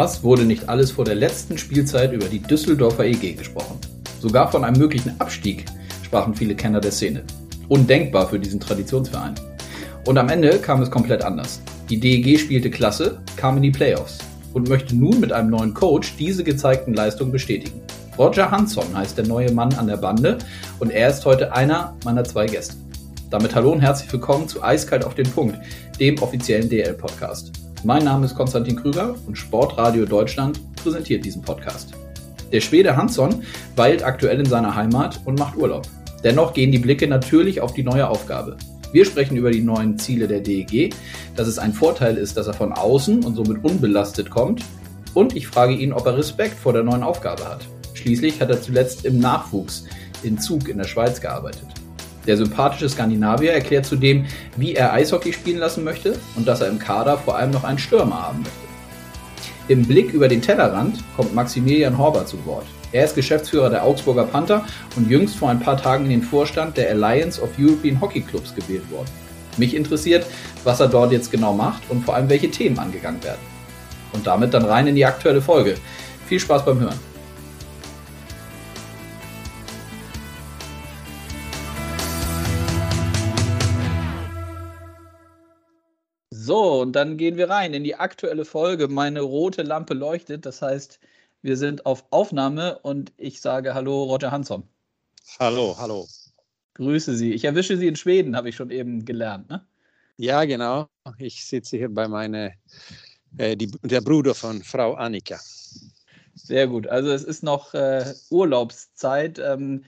Was wurde nicht alles vor der letzten Spielzeit über die Düsseldorfer EG gesprochen? Sogar von einem möglichen Abstieg sprachen viele Kenner der Szene. Undenkbar für diesen Traditionsverein. Und am Ende kam es komplett anders. Die DEG spielte klasse, kam in die Playoffs und möchte nun mit einem neuen Coach diese gezeigten Leistungen bestätigen. Roger Hansson heißt der neue Mann an der Bande und er ist heute einer meiner zwei Gäste. Damit hallo und herzlich willkommen zu Eiskalt auf den Punkt, dem offiziellen DL-Podcast. Mein Name ist Konstantin Krüger und Sportradio Deutschland präsentiert diesen Podcast. Der Schwede Hansson weilt aktuell in seiner Heimat und macht Urlaub. Dennoch gehen die Blicke natürlich auf die neue Aufgabe. Wir sprechen über die neuen Ziele der DEG, dass es ein Vorteil ist, dass er von außen und somit unbelastet kommt. Und ich frage ihn, ob er Respekt vor der neuen Aufgabe hat. Schließlich hat er zuletzt im Nachwuchs in Zug in der Schweiz gearbeitet. Der sympathische Skandinavier erklärt zudem, wie er Eishockey spielen lassen möchte und dass er im Kader vor allem noch einen Stürmer haben möchte. Im Blick über den Tellerrand kommt Maximilian Horber zu Wort. Er ist Geschäftsführer der Augsburger Panther und jüngst vor ein paar Tagen in den Vorstand der Alliance of European Hockey Clubs gewählt worden. Mich interessiert, was er dort jetzt genau macht und vor allem welche Themen angegangen werden. Und damit dann rein in die aktuelle Folge. Viel Spaß beim Hören. So, und dann gehen wir rein in die aktuelle Folge. Meine rote Lampe leuchtet, das heißt, wir sind auf Aufnahme und ich sage Hallo, Roger Hansson. Hallo, hallo. Grüße Sie. Ich erwische Sie in Schweden, habe ich schon eben gelernt. Ne? Ja, genau. Ich sitze hier bei meiner, äh, die, der Bruder von Frau Annika. Sehr gut. Also es ist noch äh, Urlaubszeit. Ähm,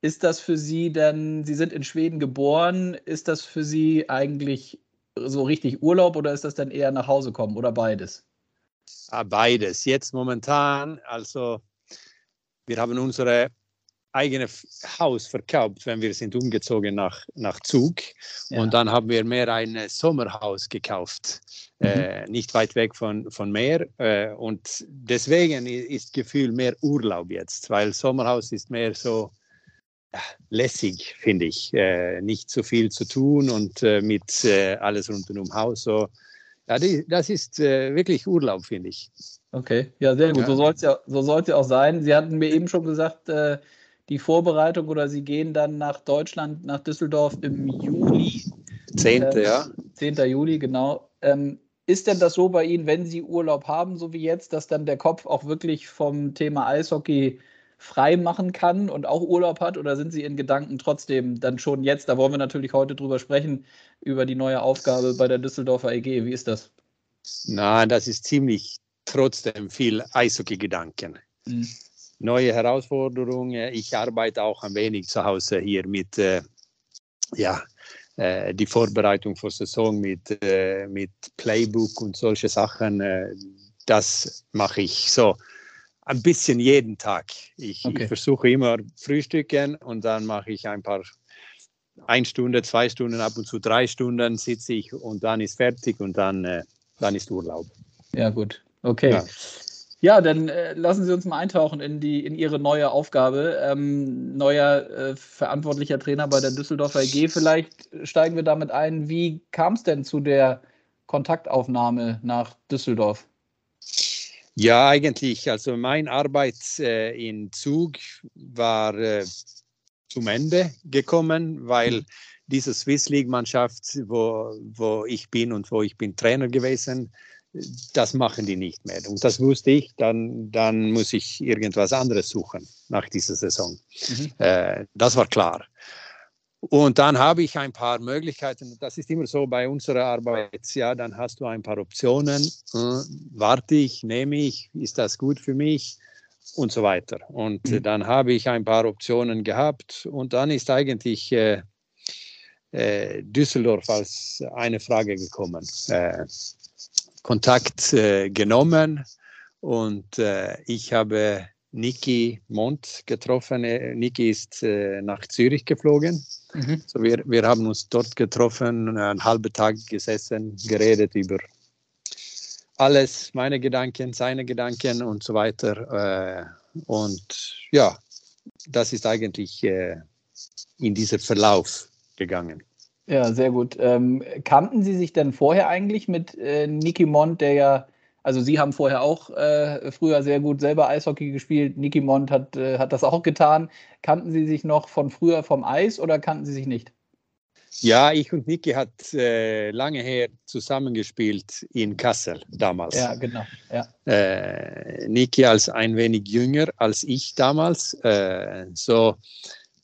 ist das für Sie denn, Sie sind in Schweden geboren, ist das für Sie eigentlich so richtig Urlaub oder ist das dann eher nach Hause kommen oder beides? Ah, beides. Jetzt momentan, also wir haben unser eigenes Haus verkauft, wenn wir sind umgezogen nach, nach Zug. Ja. Und dann haben wir mehr ein Sommerhaus gekauft, mhm. äh, nicht weit weg von, von Meer. Äh, und deswegen ist Gefühl mehr Urlaub jetzt, weil Sommerhaus ist mehr so lässig, finde ich. Äh, nicht so viel zu tun und äh, mit äh, alles rund um Haus. So, ja, die, das ist äh, wirklich Urlaub, finde ich. Okay, ja, sehr gut. Ja. So soll es ja, so ja auch sein. Sie hatten mir eben schon gesagt, äh, die Vorbereitung oder Sie gehen dann nach Deutschland, nach Düsseldorf im Juli. 10. Äh, ja. 10. Juli, genau. Ähm, ist denn das so bei Ihnen, wenn Sie Urlaub haben, so wie jetzt, dass dann der Kopf auch wirklich vom Thema Eishockey frei machen kann und auch Urlaub hat? Oder sind Sie in Gedanken trotzdem dann schon jetzt, da wollen wir natürlich heute drüber sprechen, über die neue Aufgabe bei der Düsseldorfer EG? Wie ist das? Nein, das ist ziemlich trotzdem viel Eishockey-Gedanken. Mhm. Neue Herausforderungen. Ich arbeite auch ein wenig zu Hause hier mit, äh, ja, äh, die Vorbereitung für Saison mit, äh, mit Playbook und solche Sachen. Äh, das mache ich so ein bisschen jeden Tag. Ich, okay. ich versuche immer frühstücken und dann mache ich ein paar, eine Stunde, zwei Stunden, ab und zu drei Stunden sitze ich und dann ist fertig und dann, äh, dann ist Urlaub. Ja, gut. Okay. Ja. Ja, dann äh, lassen Sie uns mal eintauchen in, die, in Ihre neue Aufgabe. Ähm, neuer äh, verantwortlicher Trainer bei der Düsseldorfer EG. Vielleicht steigen wir damit ein. Wie kam es denn zu der Kontaktaufnahme nach Düsseldorf? Ja, eigentlich. Also meine Arbeit äh, in Zug war äh, zum Ende gekommen, weil hm. diese Swiss League-Mannschaft, wo, wo ich bin und wo ich bin Trainer gewesen, das machen die nicht mehr. Und das wusste ich, dann, dann muss ich irgendwas anderes suchen nach dieser Saison. Mhm. Äh, das war klar. Und dann habe ich ein paar Möglichkeiten. Das ist immer so bei unserer Arbeit. Ja, dann hast du ein paar Optionen. Äh, warte ich, nehme ich, ist das gut für mich und so weiter. Und mhm. dann habe ich ein paar Optionen gehabt und dann ist eigentlich äh, äh, Düsseldorf als eine Frage gekommen. Äh, Kontakt äh, genommen und äh, ich habe Niki Mont getroffen. Niki ist nach Zürich geflogen Mhm. So wir, wir haben uns dort getroffen, einen halben Tag gesessen, geredet über alles, meine Gedanken, seine Gedanken und so weiter. Äh, und ja, das ist eigentlich äh, in diesem Verlauf gegangen. Ja, sehr gut. Ähm, kannten Sie sich denn vorher eigentlich mit äh, Niki Mont, der ja Also Sie haben vorher auch äh, früher sehr gut selber Eishockey gespielt. Niki Mond hat, äh, hat das auch getan. Kannten Sie sich noch von früher vom Eis oder kannten Sie sich nicht? Ja, ich und Niki hat äh, lange her zusammengespielt in Kassel damals. Ja, genau. Ja. Äh, Niki als ein wenig jünger als ich damals. Äh, so,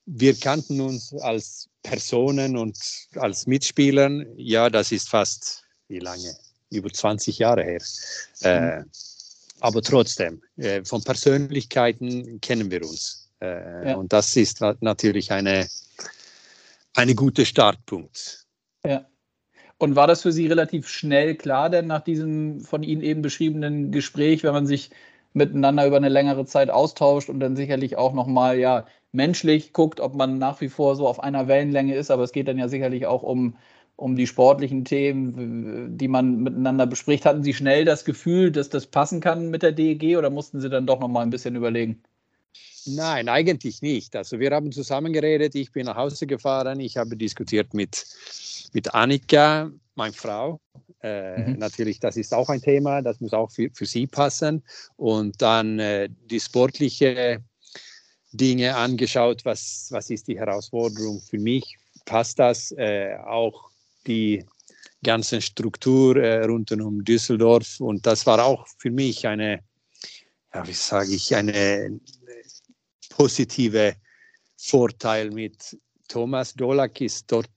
wir kannten uns als Personen und als Mitspielern. Ja, das ist fast wie lange? Über 20 Jahre her. Äh. Aber trotzdem, äh, von Persönlichkeiten kennen wir uns. Äh, ja. Und das ist natürlich eine eine gute Startpunkt. Ja. Und war das für Sie relativ schnell klar, denn nach diesem von Ihnen eben beschriebenen Gespräch, wenn man sich miteinander über eine längere Zeit austauscht und dann sicherlich auch nochmal ja, menschlich guckt, ob man nach wie vor so auf einer Wellenlänge ist, aber es geht dann ja sicherlich auch um, um die sportlichen Themen, die man miteinander bespricht. Hatten Sie schnell das Gefühl, dass das passen kann mit der DEG oder mussten Sie dann doch nochmal ein bisschen überlegen? Nein, eigentlich nicht. Also wir haben zusammen geredet, ich bin nach Hause gefahren, ich habe diskutiert mit, mit Annika, meine Frau. Äh, mhm. Natürlich, das ist auch ein Thema, das muss auch für, für sie passen. Und dann äh, die sportliche Dinge angeschaut, was, was ist die Herausforderung für mich, passt das, äh, auch die ganze Struktur äh, rund um Düsseldorf. Und das war auch für mich eine, ja, wie sage ich, eine positive Vorteil mit Thomas Dolak ist dort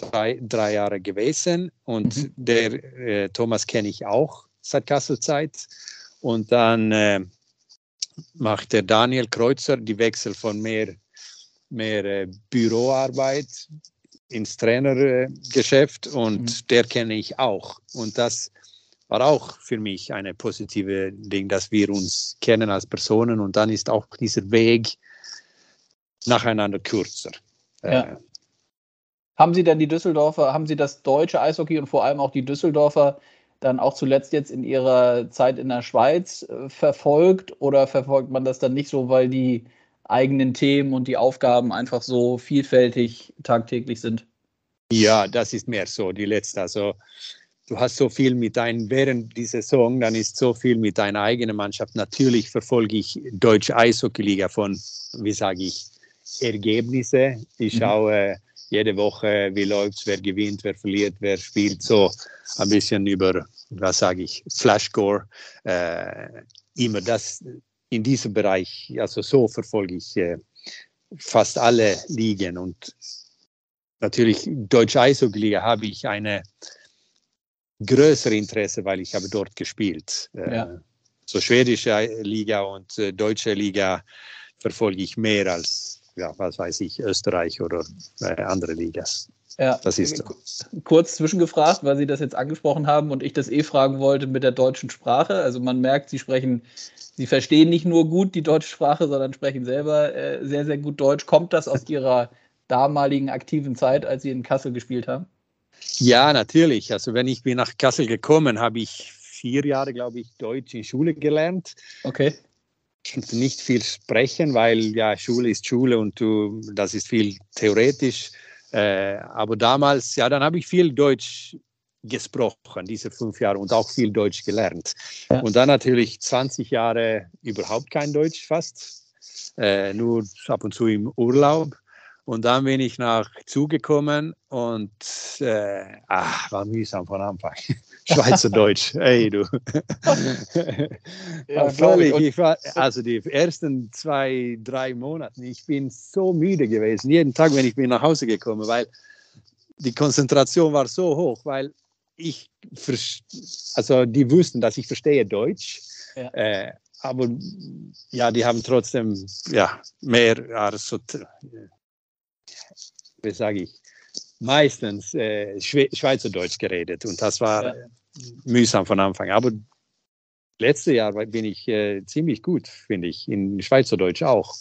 drei, drei Jahre gewesen und mhm. der äh, Thomas kenne ich auch seit Kasselzeit. Und dann äh, macht der Daniel Kreuzer die Wechsel von mehr, mehr äh, Büroarbeit ins Trainergeschäft und mhm. der kenne ich auch. Und das war auch für mich eine positive Ding, dass wir uns kennen als Personen und dann ist auch dieser Weg nacheinander kürzer. Ja. Äh, haben Sie denn die Düsseldorfer, haben Sie das deutsche Eishockey und vor allem auch die Düsseldorfer dann auch zuletzt jetzt in Ihrer Zeit in der Schweiz äh, verfolgt oder verfolgt man das dann nicht so, weil die eigenen Themen und die Aufgaben einfach so vielfältig tagtäglich sind? Ja, das ist mehr so, die letzte. Also du hast so viel mit deinen, während dieser Saison, dann ist so viel mit deiner eigenen Mannschaft. Natürlich verfolge ich Deutsche Eishockeyliga von, wie sage ich, Ergebnisse. Ich mhm. schaue jede Woche, wie läuft es, wer gewinnt, wer verliert, wer spielt, so ein bisschen über, was sage ich, Flashscore. Äh, immer das in diesem Bereich, also so verfolge ich äh, fast alle Ligen und natürlich Deutsche Eishockey-Liga habe ich eine größere Interesse, weil ich habe dort gespielt. Äh, ja. So schwedische Liga und äh, deutsche Liga verfolge ich mehr als, ja, was weiß ich, Österreich oder äh, andere Ligas. Ja, das ist so. Kurz zwischengefragt, weil Sie das jetzt angesprochen haben und ich das eh fragen wollte mit der deutschen Sprache. Also man merkt, Sie sprechen, Sie verstehen nicht nur gut die deutsche Sprache, sondern sprechen selber äh, sehr, sehr gut Deutsch. Kommt das aus Ihrer damaligen aktiven Zeit, als Sie in Kassel gespielt haben? Ja, natürlich. Also wenn ich bin nach Kassel gekommen, habe ich vier Jahre, glaube ich, Deutsch in Schule gelernt. Okay. Konnte nicht viel sprechen, weil ja Schule ist Schule und du, das ist viel theoretisch. Äh, aber damals, ja, dann habe ich viel Deutsch gesprochen, diese fünf Jahre und auch viel Deutsch gelernt. Ja. Und dann natürlich 20 Jahre überhaupt kein Deutsch fast, äh, nur ab und zu im Urlaub. Und dann bin ich nach zugekommen und äh, ach, war mühsam von Anfang. Schweizerdeutsch, ey du. ja, völlig, ich war, also die ersten zwei, drei Monate, ich bin so müde gewesen, jeden Tag, wenn ich bin nach Hause gekommen, weil die Konzentration war so hoch, weil ich, also die wussten, dass ich verstehe Deutsch, ja. äh, aber ja, die haben trotzdem ja, mehr also, wie sage ich, meistens äh, Schweizerdeutsch geredet und das war ja. mühsam von Anfang. Aber letztes Jahr bin ich äh, ziemlich gut, finde ich, in Schweizerdeutsch auch.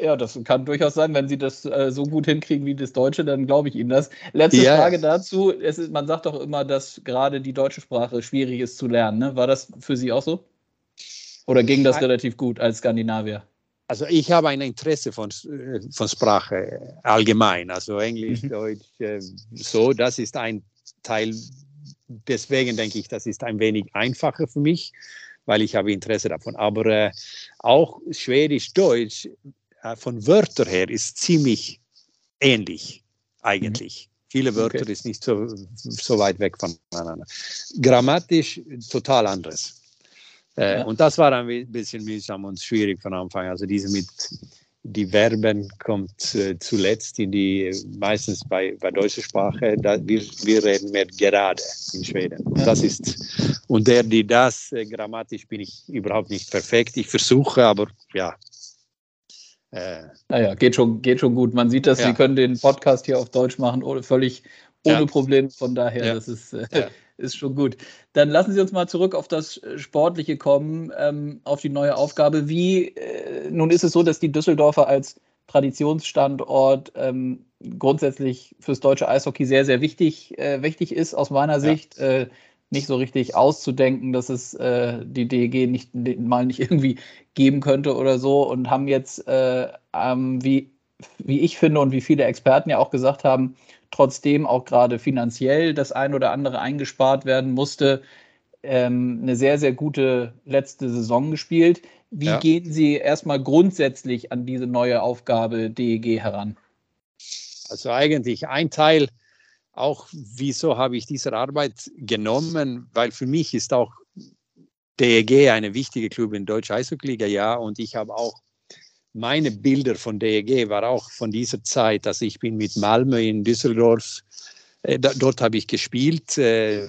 Ja, das kann durchaus sein. Wenn Sie das äh, so gut hinkriegen wie das Deutsche, dann glaube ich Ihnen das. Letzte ja. Frage dazu. Ist, man sagt doch immer, dass gerade die deutsche Sprache schwierig ist zu lernen. Ne? War das für Sie auch so? Oder ging das relativ gut als Skandinavier? Also ich habe ein Interesse von, äh, von Sprache allgemein, also Englisch, mhm. Deutsch, äh, so, das ist ein Teil deswegen denke ich, das ist ein wenig einfacher für mich, weil ich habe Interesse davon. Aber äh, auch Schwedisch, Deutsch äh, von Wörtern her ist ziemlich ähnlich eigentlich. Mhm. Viele Wörter okay. ist nicht so, so weit weg voneinander. Grammatisch total anderes. Äh, ja. Und das war ein bisschen mühsam und schwierig von Anfang. Also diese mit die Verben kommt äh, zuletzt in die meistens bei, bei deutscher Sprache. Da, wir, wir reden mehr gerade in Schweden. Ja. Das ist und der, die das äh, grammatisch bin ich überhaupt nicht perfekt. Ich versuche, aber ja. Äh, naja, geht schon, geht schon gut. Man sieht dass ja. Sie können den Podcast hier auf Deutsch machen, ohne, völlig ohne ja. Problem. Von daher, ja. das ist, äh, ist schon gut. Dann lassen Sie uns mal zurück auf das äh, Sportliche kommen, ähm, auf die neue Aufgabe. Wie, äh, nun ist es so, dass die Düsseldorfer als Traditionsstandort ähm, grundsätzlich fürs deutsche Eishockey sehr, sehr wichtig, äh, wichtig ist, aus meiner Sicht. Äh, nicht so richtig auszudenken, dass es äh, die DEG nicht, mal nicht irgendwie geben könnte oder so und haben jetzt, äh, ähm, wie, wie ich finde und wie viele Experten ja auch gesagt haben, trotzdem auch gerade finanziell das ein oder andere eingespart werden musste, ähm, eine sehr, sehr gute letzte Saison gespielt. Wie ja. gehen Sie erstmal grundsätzlich an diese neue Aufgabe DEG heran? Also eigentlich ein Teil, auch wieso habe ich diese Arbeit genommen, weil für mich ist auch DEG eine wichtige Club in Deutscher Eishockey-Liga, ja, und ich habe auch meine Bilder von DEG war auch von dieser Zeit. Also ich bin mit Malmö in Düsseldorf, äh, da, dort habe ich gespielt. Äh,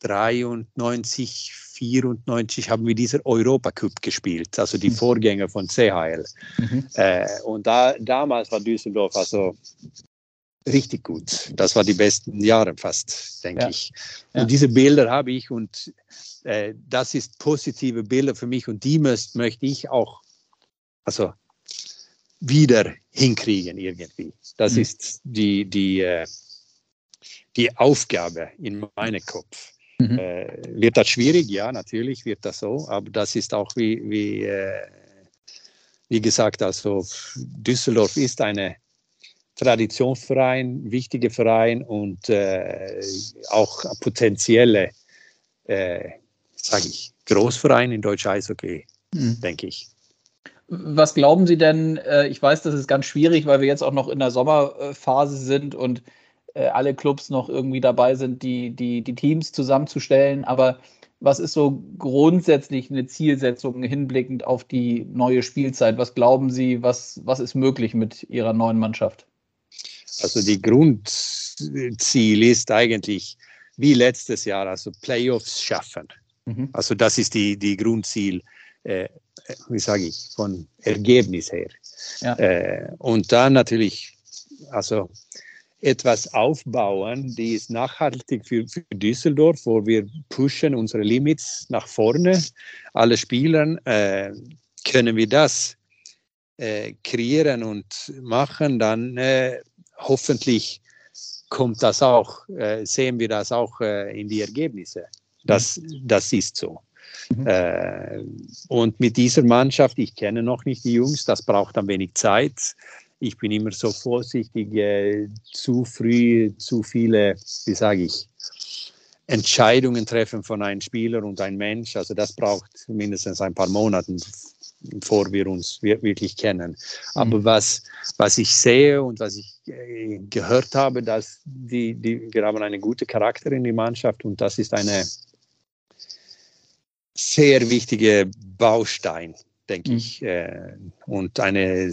93, 94 haben wir dieser Europacup gespielt, also die mhm. Vorgänger von CHL. Mhm. Äh, und da, damals war Düsseldorf also richtig gut. Das war die besten Jahre fast, denke ja. ich. Und ja. diese Bilder habe ich und äh, das ist positive Bilder für mich und die möcht, möchte ich auch also wieder hinkriegen irgendwie. Das mhm. ist die, die, äh, die Aufgabe in meinem Kopf. Mhm. Äh, wird das schwierig? Ja, natürlich wird das so, aber das ist auch wie, wie, äh, wie gesagt, also Düsseldorf ist eine Traditionsverein, wichtiger Verein und äh, auch potenzielle, äh, sage ich, Großverein in Deutsch Eishockey, mhm. denke ich. Was glauben Sie denn? Äh, ich weiß, das ist ganz schwierig, weil wir jetzt auch noch in der Sommerphase sind und äh, alle Clubs noch irgendwie dabei sind, die, die, die Teams zusammenzustellen. Aber was ist so grundsätzlich eine Zielsetzung hinblickend auf die neue Spielzeit? Was glauben Sie, was, was ist möglich mit Ihrer neuen Mannschaft? Also die Grundziel ist eigentlich wie letztes Jahr, also Playoffs schaffen. Mhm. Also das ist die, die Grundziel äh, wie sage ich, von Ergebnis her. Ja. Äh, und dann natürlich, also etwas aufbauen, die ist nachhaltig für, für, Düsseldorf, wo wir pushen unsere Limits nach vorne. Alle Spielern äh, können wir das äh, kreieren und machen, dann äh, hoffentlich kommt das auch, äh, sehen wir das auch äh, in die Ergebnisse. Das, das ist so. Mhm. Äh, und mit dieser Mannschaft, ich kenne noch nicht die Jungs, das braucht ein wenig Zeit. Ich bin immer so vorsichtig, äh, zu früh, zu viele, wie sage ich, Entscheidungen treffen von einem Spieler und einem Mensch. Also das braucht mindestens ein paar Monate, bevor wir uns wirklich kennen. Mhm. Aber was, was ich sehe und was ich äh, gehört habe, dass die, die, wir haben einen guten Charakter in der Mannschaft und das ist eine sehr wichtige Baustein, denke mhm. ich, äh, und eine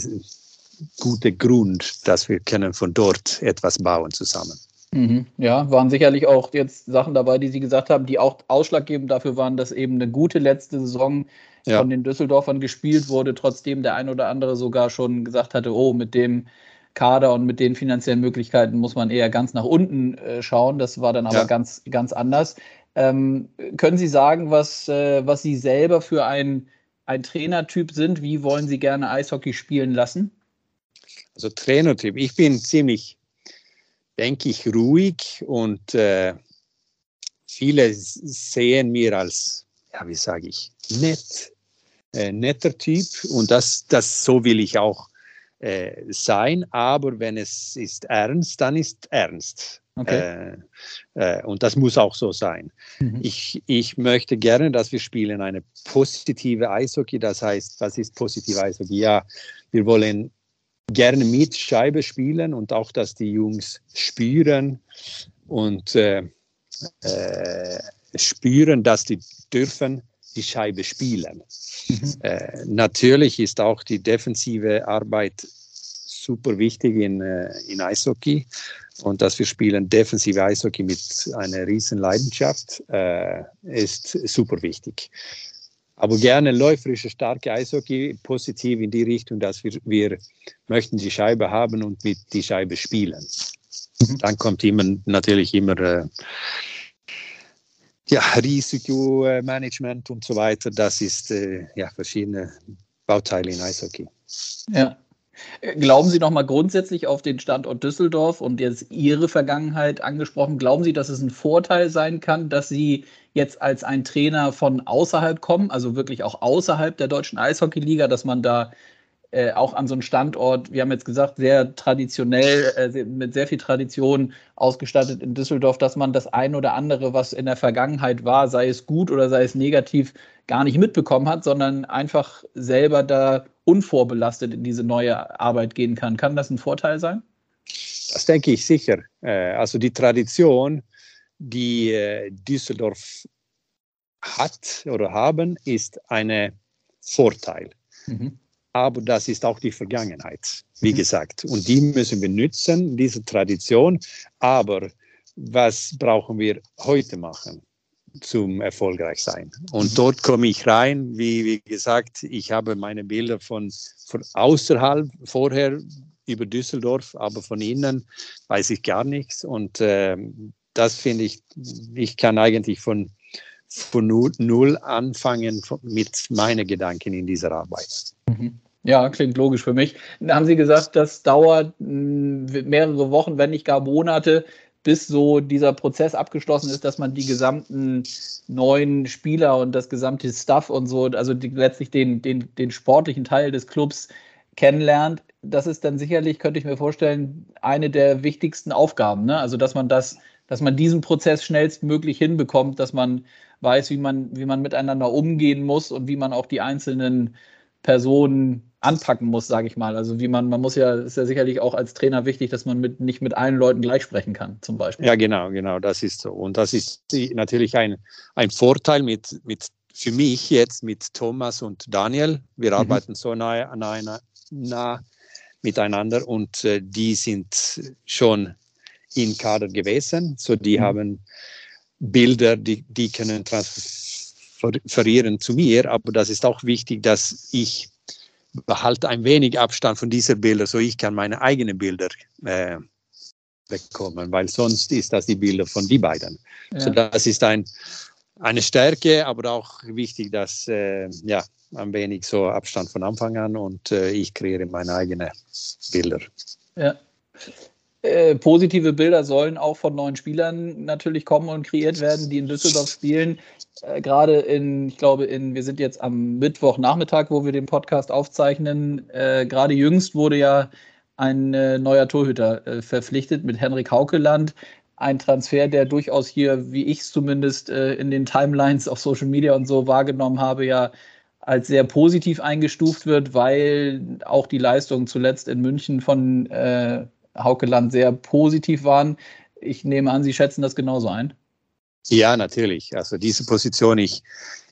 gute Grund, dass wir können von dort etwas bauen zusammen. Mhm. Ja, waren sicherlich auch jetzt Sachen dabei, die Sie gesagt haben, die auch ausschlaggebend dafür waren, dass eben eine gute letzte Saison ja. von den Düsseldorfern gespielt wurde, trotzdem der ein oder andere sogar schon gesagt hatte, oh, mit dem Kader und mit den finanziellen Möglichkeiten muss man eher ganz nach unten äh, schauen. Das war dann aber ja. ganz, ganz anders. Ähm, können Sie sagen, was, äh, was Sie selber für ein, ein Trainertyp sind? Wie wollen Sie gerne Eishockey spielen lassen? Also Trainertyp, ich bin ziemlich, denke ich, ruhig und äh, viele sehen mir als, ja, wie sage ich, nett, äh, netter Typ und das, das so will ich auch äh, sein. Aber wenn es ist ernst, dann ist ernst. Okay. Äh, äh, und das muss auch so sein. Mhm. Ich, ich möchte gerne, dass wir spielen eine positive Eishockey. Das heißt, was ist positive Eishockey? Ja, wir wollen gerne mit Scheibe spielen und auch, dass die Jungs spüren und äh, äh, spüren, dass die dürfen die Scheibe spielen. Mhm. Natürlich ist auch die defensive Arbeit super wichtig in, in Eishockey und dass wir spielen defensive Eishockey mit einer riesen Leidenschaft äh, ist super wichtig. Aber gerne läuferische, starke Eishockey, positiv in die Richtung, dass wir, wir möchten die Scheibe haben und mit die Scheibe spielen. Mhm. Dann kommt immer natürlich immer äh, ja, Risikomanagement und so weiter. Das ist äh, ja verschiedene Bauteile in Eishockey. Ja. Glauben Sie noch mal grundsätzlich auf den Standort Düsseldorf und jetzt Ihre Vergangenheit angesprochen? Glauben Sie, dass es ein Vorteil sein kann, dass Sie jetzt als ein Trainer von außerhalb kommen, also wirklich auch außerhalb der deutschen Eishockeyliga, dass man da äh, auch an so einem Standort, wir haben jetzt gesagt, sehr traditionell, äh, mit sehr viel Tradition ausgestattet in Düsseldorf, dass man das ein oder andere, was in der Vergangenheit war, sei es gut oder sei es negativ, gar nicht mitbekommen hat, sondern einfach selber da unvorbelastet in diese neue Arbeit gehen kann. Kann das ein Vorteil sein? Das denke ich sicher. Äh, also die Tradition, die äh, Düsseldorf hat oder haben, ist ein Vorteil. Mhm aber das ist auch die Vergangenheit, wie mhm. gesagt. Und die müssen wir nützen, diese Tradition. Aber was brauchen wir heute machen? Zum erfolgreich sein. Und dort komme ich rein, wie, wie gesagt, ich habe meine Bilder von, von außerhalb vorher über Düsseldorf, aber von innen weiß ich gar nichts. Und äh, das finde ich, ich kann eigentlich von, von null anfangen mit meinen Gedanken in dieser Arbeit. Mhm. Ja, klingt logisch für mich. Dann haben Sie gesagt, das dauert mehrere Wochen, wenn nicht gar Monate, bis so dieser Prozess abgeschlossen ist, dass man die gesamten neuen Spieler und das gesamte Stuff und so, also die, letztlich den, den, den sportlichen Teil des Clubs kennenlernt. Das ist dann sicherlich, könnte ich mir vorstellen, eine der wichtigsten Aufgaben. Ne? Also, dass man das, dass man diesen Prozess schnellstmöglich hinbekommt, dass man weiß, wie man, wie man miteinander umgehen muss und wie man auch die einzelnen Personen anpacken muss, sage ich mal. Also wie man, man muss ja, ist ja sicherlich auch als Trainer wichtig, dass man mit, nicht mit allen Leuten gleich sprechen kann, zum Beispiel. Ja, genau, genau, das ist so. Und das ist natürlich ein, ein Vorteil mit, mit für mich jetzt mit Thomas und Daniel. Wir mhm. arbeiten so nah, nah, nah miteinander und äh, die sind schon in Kader gewesen. So die mhm. haben Bilder, die, die können transferieren zu mir, aber das ist auch wichtig, dass ich behalte ein wenig Abstand von diesen Bildern, so ich kann meine eigenen Bilder äh, bekommen, weil sonst ist das die Bilder von die beiden. Ja. So das ist ein, eine Stärke, aber auch wichtig, dass äh, ja ein wenig so Abstand von Anfang an und äh, ich kreiere meine eigenen Bilder. Ja. Äh, positive Bilder sollen auch von neuen Spielern natürlich kommen und kreiert werden, die in Düsseldorf spielen. Äh, Gerade in, ich glaube, in, wir sind jetzt am Mittwochnachmittag, wo wir den Podcast aufzeichnen. Äh, Gerade jüngst wurde ja ein äh, neuer Torhüter äh, verpflichtet mit Henrik Haukeland. Ein Transfer, der durchaus hier, wie ich es zumindest in den Timelines auf Social Media und so wahrgenommen habe, ja als sehr positiv eingestuft wird, weil auch die Leistungen zuletzt in München von äh, Haukeland sehr positiv waren. Ich nehme an, Sie schätzen das genauso ein. Ja, natürlich. Also diese Position ich,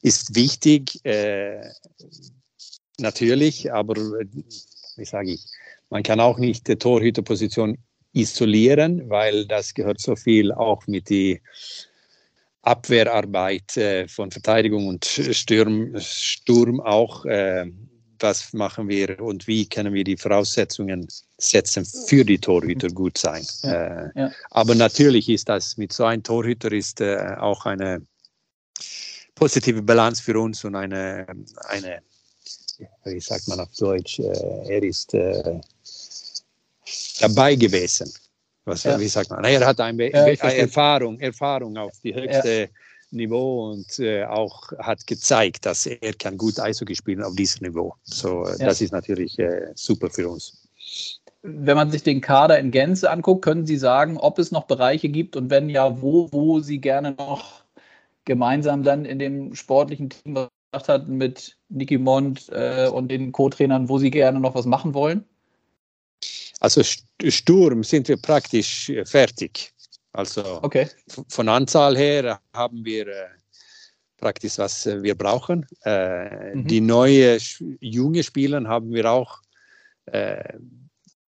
ist wichtig, äh, natürlich, aber wie sage ich, man kann auch nicht die Torhüterposition isolieren, weil das gehört so viel auch mit die Abwehrarbeit äh, von Verteidigung und Sturm, Sturm auch. Äh, was machen wir und wie können wir die Voraussetzungen setzen für die Torhüter gut sein. Ja, äh, ja. Aber natürlich ist das mit so einem Torhüter ist äh, auch eine positive Balance für uns und eine, eine wie sagt man auf Deutsch, äh, er ist äh, dabei gewesen. Was, ja. Wie sagt man? Er hat eine Erfahrung, Erfahrung auf die höchste Niveau und äh, auch hat gezeigt, dass er kann gut Eishockey spielen auf diesem Niveau. So, äh, ja. das ist natürlich äh, super für uns. wenn man sich den Kader in Gänze anguckt, können Sie sagen, ob es noch Bereiche gibt und wenn ja, wo, wo Sie gerne noch gemeinsam dann in dem sportlichen Team gesagt hat mit Niki Mond äh, und den Co-Trainern, wo Sie gerne noch was machen wollen? Also Sturm sind wir praktisch äh, fertig. Also okay. von Anzahl her haben wir äh, praktisch, was äh, wir brauchen. Äh, mhm. Die neue junge Spieler haben wir auch, äh,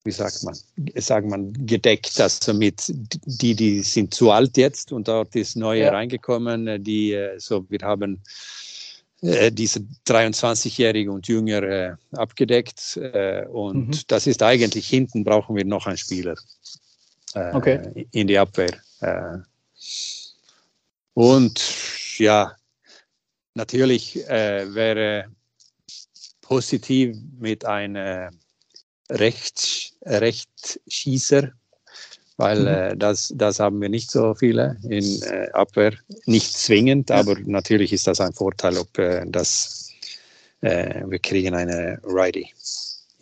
wie sagt man, sagt man, gedeckt. Also mit die, die sind zu alt jetzt und dort ist neue ja. reingekommen. Die, so wir haben diese 23-Jährige und Jünger äh, abgedeckt. Und mhm. das ist eigentlich hinten brauchen wir noch einen Spieler äh, okay. in die Abwehr. Äh. und ja, natürlich äh, wäre positiv mit einem Recht, Rechtsschießer weil mhm. äh, das, das haben wir nicht so viele in äh, Abwehr. Nicht zwingend, ja. aber natürlich ist das ein Vorteil, ob äh, das, äh, wir kriegen eine Righty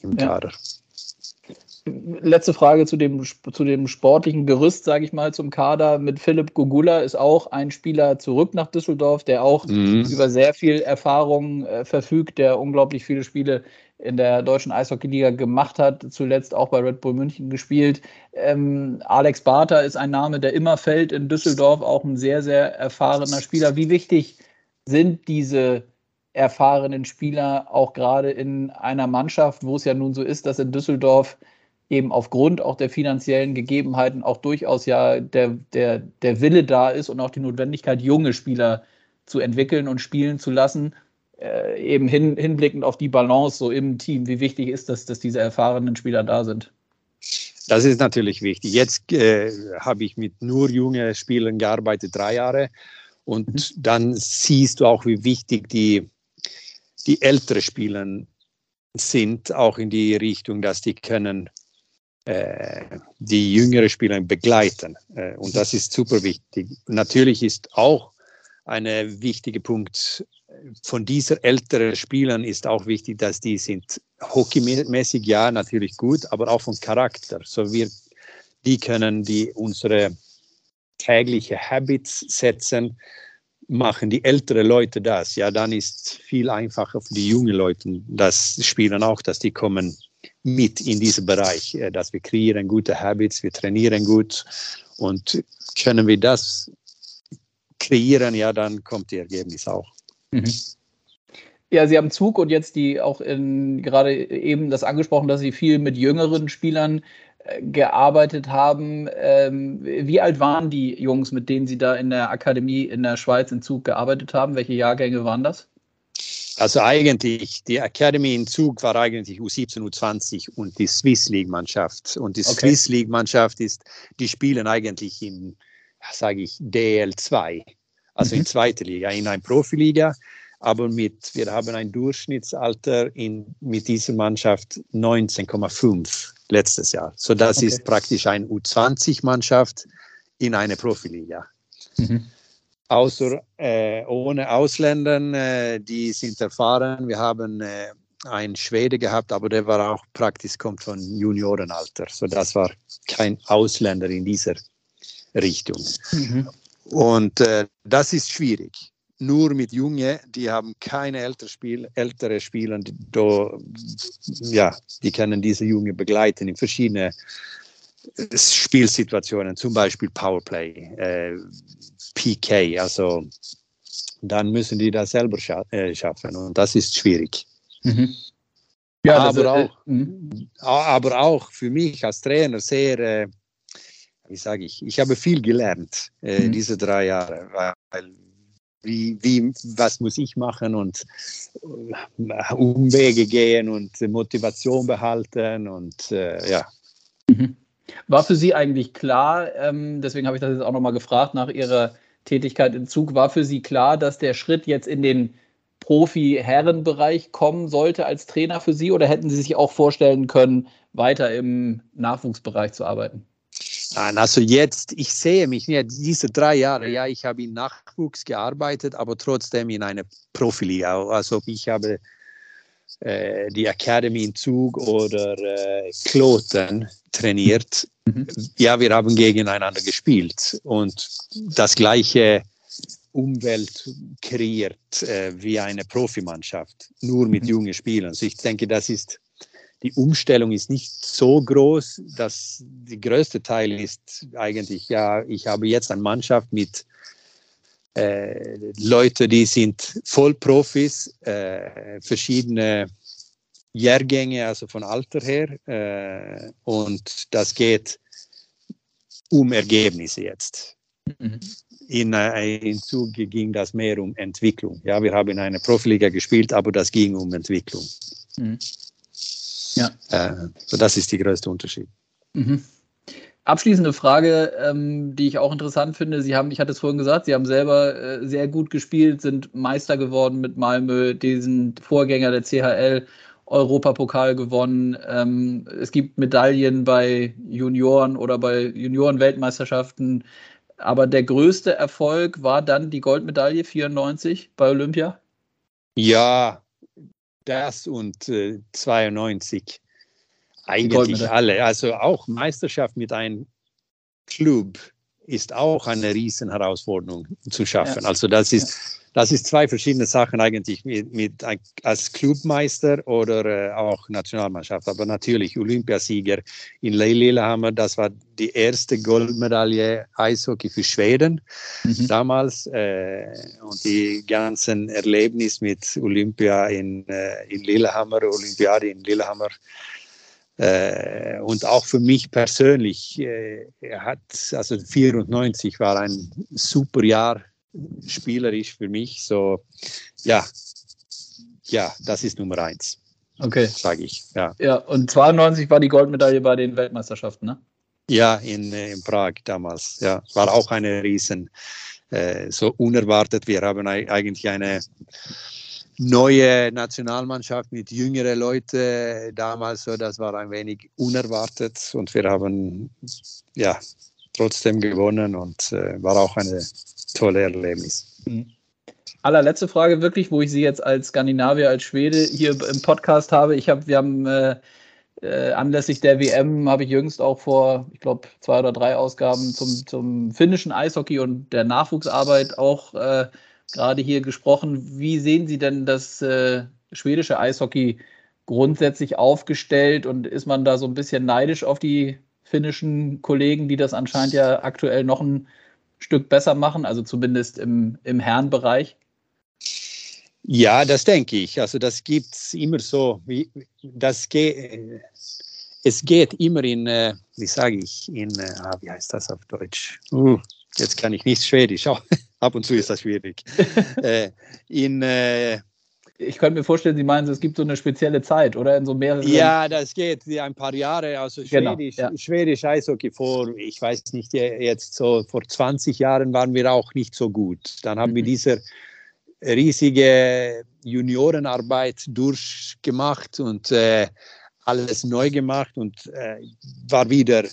im ja. Letzte Frage zu dem, zu dem sportlichen Gerüst, sage ich mal, zum Kader. Mit Philipp Gugula ist auch ein Spieler zurück nach Düsseldorf, der auch mhm. über sehr viel Erfahrung äh, verfügt, der unglaublich viele Spiele in der deutschen Eishockeyliga gemacht hat, zuletzt auch bei Red Bull München gespielt. Ähm, Alex Barter ist ein Name, der immer fällt in Düsseldorf, auch ein sehr, sehr erfahrener Spieler. Wie wichtig sind diese erfahrenen Spieler auch gerade in einer Mannschaft, wo es ja nun so ist, dass in Düsseldorf eben aufgrund auch der finanziellen Gegebenheiten auch durchaus ja der, der, der Wille da ist und auch die Notwendigkeit, junge Spieler zu entwickeln und spielen zu lassen äh, eben hin, hinblickend auf die Balance so im Team, wie wichtig ist das, dass diese erfahrenen Spieler da sind? Das ist natürlich wichtig. Jetzt äh, habe ich mit nur jungen Spielern gearbeitet, drei Jahre. Und mhm. dann siehst du auch, wie wichtig die, die ältere Spieler sind, auch in die Richtung, dass die können die jüngere Spieler begleiten. Äh, und das ist super wichtig. Natürlich ist auch ein wichtiger Punkt von dieser älteren Spielern ist auch wichtig, dass die sind hockeymäßig ja natürlich gut, aber auch vom Charakter. So wir, die können die unsere tägliche Habits setzen, machen die älteren Leute das. Ja, dann ist viel einfacher für die jungen Leute das Spielen auch, dass die kommen mit in diesen Bereich, äh, dass wir kreieren gute Habits, wir trainieren gut und können wir das kreieren, ja, dann kommt die Ergebnis auch. Mhm. Ja, Sie haben Zug und jetzt die auch in, gerade eben das angesprochen, dass Sie viel mit jüngeren Spielern äh, gearbeitet haben. Ähm, wie alt waren die Jungs, mit denen Sie da in der Akademie in der Schweiz in Zug gearbeitet haben? Welche Jahrgänge waren das? Also eigentlich, die Academy in Zug war eigentlich U17, U20 und die Swiss League-Mannschaft. Und die okay. Swiss League-Mannschaft ist, die spielen eigentlich in, sage ich, DL2 also mhm. in zweiter Liga, in einer Profiliga. Aber mit, wir haben ein Durchschnittsalter in, mit dieser Mannschaft 19,5 letztes Jahr. So das okay. ist praktisch eine U20-Mannschaft in einer Profiliga. Mhm. Außer äh, ohne Ausländer, äh, die sind erfahren. Wir haben äh, einen Schwede gehabt, aber der war auch praktisch kommt von Juniorenalter. So das war kein Ausländer in dieser Richtung. Mhm. Und äh, das ist schwierig. Nur mit Jungen, die haben keine ältere, Spiel, ältere Spieler, die, do, ja, die können diese Jungen begleiten in verschiedene äh, Spielsituationen, zum Beispiel Powerplay, äh, PK, also dann müssen die das selber scha äh, schaffen und das ist schwierig. Mhm. Ja, aber, auch, äh, aber auch für mich als Trainer sehr äh, wie sage ich, ich habe viel gelernt äh, mhm. diese drei Jahre, weil wie, wie, was muss ich machen und äh, Umwege gehen und Motivation behalten und äh, ja. Mhm. War für Sie eigentlich klar, ähm, deswegen habe ich das jetzt auch nochmal gefragt nach Ihrer Tätigkeit im Zug, war für Sie klar, dass der Schritt jetzt in den Profi-Herrenbereich kommen sollte als Trainer für Sie oder hätten Sie sich auch vorstellen können, weiter im Nachwuchsbereich zu arbeiten? Nein, also jetzt, ich sehe mich nicht, diese drei Jahre, ja, ich habe in Nachwuchs gearbeitet, aber trotzdem in einer Profiliga. Also ich habe äh, die Academy in Zug oder äh, Kloten trainiert. Mhm. Ja, wir haben gegeneinander gespielt und das gleiche Umwelt kreiert äh, wie eine Profimannschaft, nur mit mhm. jungen Spielern. Also ich denke, das ist die Umstellung ist nicht so groß, dass der größte Teil ist eigentlich, ja, ich habe jetzt eine Mannschaft mit Leute, die sind Vollprofis, äh, verschiedene Jahrgänge, also von Alter her. Äh, und das geht um Ergebnisse jetzt. Mhm. In, äh, in Zug ging das mehr um Entwicklung. Ja, wir haben in einer Profiliga gespielt, aber das ging um Entwicklung. Mhm. Ja. Äh, so das ist der größte Unterschied. Mhm. Abschließende Frage, ähm, die ich auch interessant finde. Sie haben, ich hatte es vorhin gesagt, Sie haben selber äh, sehr gut gespielt, sind Meister geworden mit Malmö, diesen Vorgänger der CHL, Europapokal gewonnen. Ähm, es gibt Medaillen bei Junioren oder bei Junioren-Weltmeisterschaften. Aber der größte Erfolg war dann die Goldmedaille 94 bei Olympia? Ja, das und äh, 92. Eigentlich alle. Also auch Meisterschaft mit einem Club ist auch eine riesen Herausforderung zu schaffen. Ja. Also das ist, das ist zwei verschiedene Sachen eigentlich mit, mit als Clubmeister oder äh, auch Nationalmannschaft. Aber natürlich Olympiasieger in Lillehammer, das war die erste Goldmedaille Eishockey für Schweden mhm. damals äh, und die ganzen Erlebnisse mit Olympia in, äh, in Lillehammer, Olympiade in Lillehammer äh, und auch für mich persönlich äh, hat, also 94 war ein super Jahr spielerisch für mich. So, ja, ja, das ist Nummer eins. Okay. Sage ich. Ja. ja, und 92 war die Goldmedaille bei den Weltmeisterschaften, ne? Ja, in, äh, in Prag damals. Ja, war auch eine riesen, äh, so unerwartet. Wir haben eigentlich eine neue Nationalmannschaft mit jüngeren Leuten damals, so das war ein wenig unerwartet und wir haben ja trotzdem gewonnen und äh, war auch eine tolle Erlebnis. Mhm. Allerletzte Frage wirklich, wo ich Sie jetzt als Skandinavier, als Schwede hier im Podcast habe. Ich habe, wir haben äh, äh, anlässlich der WM habe ich jüngst auch vor, ich glaube, zwei oder drei Ausgaben zum, zum finnischen Eishockey und der Nachwuchsarbeit auch äh, gerade hier gesprochen. Wie sehen Sie denn das äh, schwedische Eishockey grundsätzlich aufgestellt und ist man da so ein bisschen neidisch auf die finnischen Kollegen, die das anscheinend ja aktuell noch ein Stück besser machen, also zumindest im, im Herrenbereich? Ja, das denke ich. Also das gibt es immer so. Wie, das geht, es geht immer in, äh, wie sage ich, in, äh, ah, wie heißt das auf Deutsch? Uh, jetzt kann ich nicht Schwedisch. Ab und zu ist das schwierig. äh, in, äh, ich könnte mir vorstellen, Sie meinen, es gibt so eine spezielle Zeit, oder? In so mehreren. Ja, das geht ein paar Jahre. Also genau, Schwedisch, genau, ja. Schwedisch Eishockey vor, ich weiß nicht, jetzt so vor 20 Jahren waren wir auch nicht so gut. Dann haben mhm. wir diese riesige Juniorenarbeit durchgemacht und äh, alles neu gemacht und äh, war wieder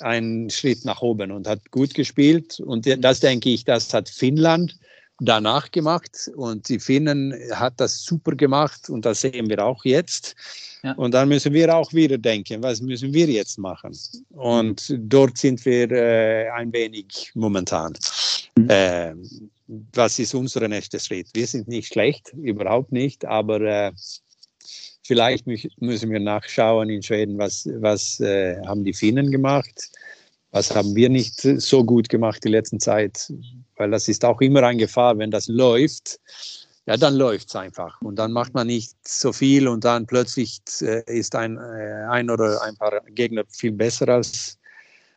ein Schritt nach oben und hat gut gespielt. Und das denke ich, das hat Finnland danach gemacht und die Finnen hat das super gemacht und das sehen wir auch jetzt. Ja. Und dann müssen wir auch wieder denken, was müssen wir jetzt machen? Und dort sind wir äh, ein wenig momentan. Mhm. Äh, was ist unser nächster Schritt? Wir sind nicht schlecht, überhaupt nicht, aber äh, Vielleicht müssen wir nachschauen in Schweden, was, was äh, haben die Finnen gemacht, was haben wir nicht so gut gemacht die letzten Zeit, weil das ist auch immer eine Gefahr, wenn das läuft, ja, dann läuft es einfach und dann macht man nicht so viel und dann plötzlich äh, ist ein, äh, ein oder ein paar Gegner viel besser als,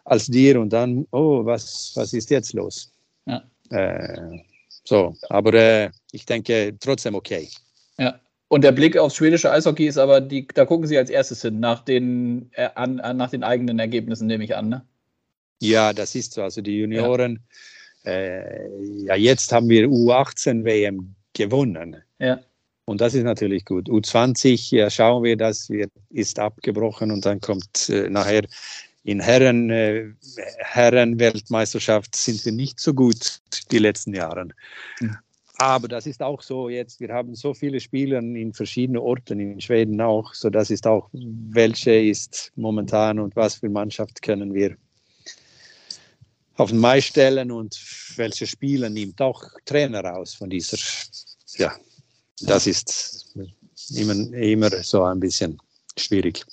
als dir und dann, oh, was, was ist jetzt los? Ja. Äh, so, aber äh, ich denke trotzdem okay. Ja, und der Blick aufs schwedische Eishockey ist aber, die, da gucken Sie als erstes hin, nach den, äh, an, nach den eigenen Ergebnissen, nehme ich an. Ne? Ja, das ist so. Also die Junioren, ja, äh, ja jetzt haben wir U18 WM gewonnen. Ja. Und das ist natürlich gut. U20, ja, schauen wir, das wird, ist abgebrochen und dann kommt äh, nachher in Herren, äh, Herrenweltmeisterschaft sind wir nicht so gut die letzten Jahre. Mhm. Aber das ist auch so jetzt, wir haben so viele Spieler in verschiedenen Orten, in Schweden auch, so das ist auch, welche ist momentan und was für Mannschaft können wir auf den Mai stellen und welche Spieler nimmt auch Trainer aus von dieser, ja, das ist immer, immer so ein bisschen schwierig.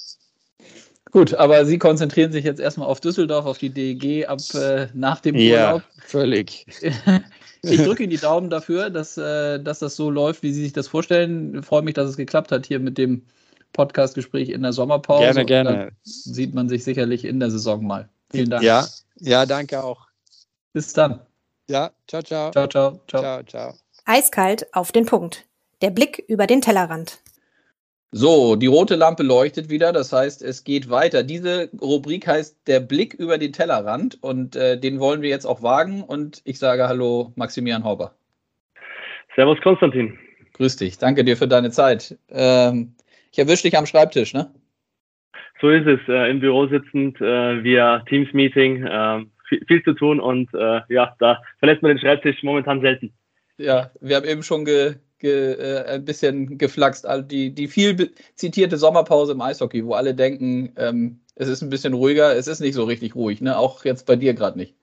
Gut, aber Sie konzentrieren sich jetzt erstmal auf Düsseldorf, auf die DEG ab äh, nach dem Urlaub. Ja, völlig. ich drücke Ihnen die Daumen dafür, dass, äh, dass das so läuft, wie Sie sich das vorstellen. Ich freue mich, dass es geklappt hat hier mit dem Podcastgespräch in der Sommerpause. Gerne, gerne. sieht man sich sicherlich in der Saison mal. Vielen Dank. Ja, ja, danke auch. Bis dann. Ja, ciao, ciao. Ciao, ciao. Ciao, ciao. ciao. Eiskalt auf den Punkt. Der Blick über den Tellerrand. So, die rote Lampe leuchtet wieder, das heißt, es geht weiter. Diese Rubrik heißt Der Blick über den Tellerrand und äh, den wollen wir jetzt auch wagen und ich sage Hallo Maximilian Hauber. Servus Konstantin. Grüß dich, danke dir für deine Zeit. Ähm, ich erwische dich am Schreibtisch, ne? So ist es, äh, im Büro sitzend, äh, via Teams-Meeting, äh, viel, viel, zu tun und äh, ja, da verlässt man den Schreibtisch momentan selten. Ja, wir haben eben schon ge ge, äh, ein bisschen geflaxt. Also die, die viel zitierte Sommerpause im Eishockey, wo alle denken, ähm, es ist ein bisschen ruhiger. Es ist nicht so richtig ruhig, ne? auch jetzt bei dir gerade nicht.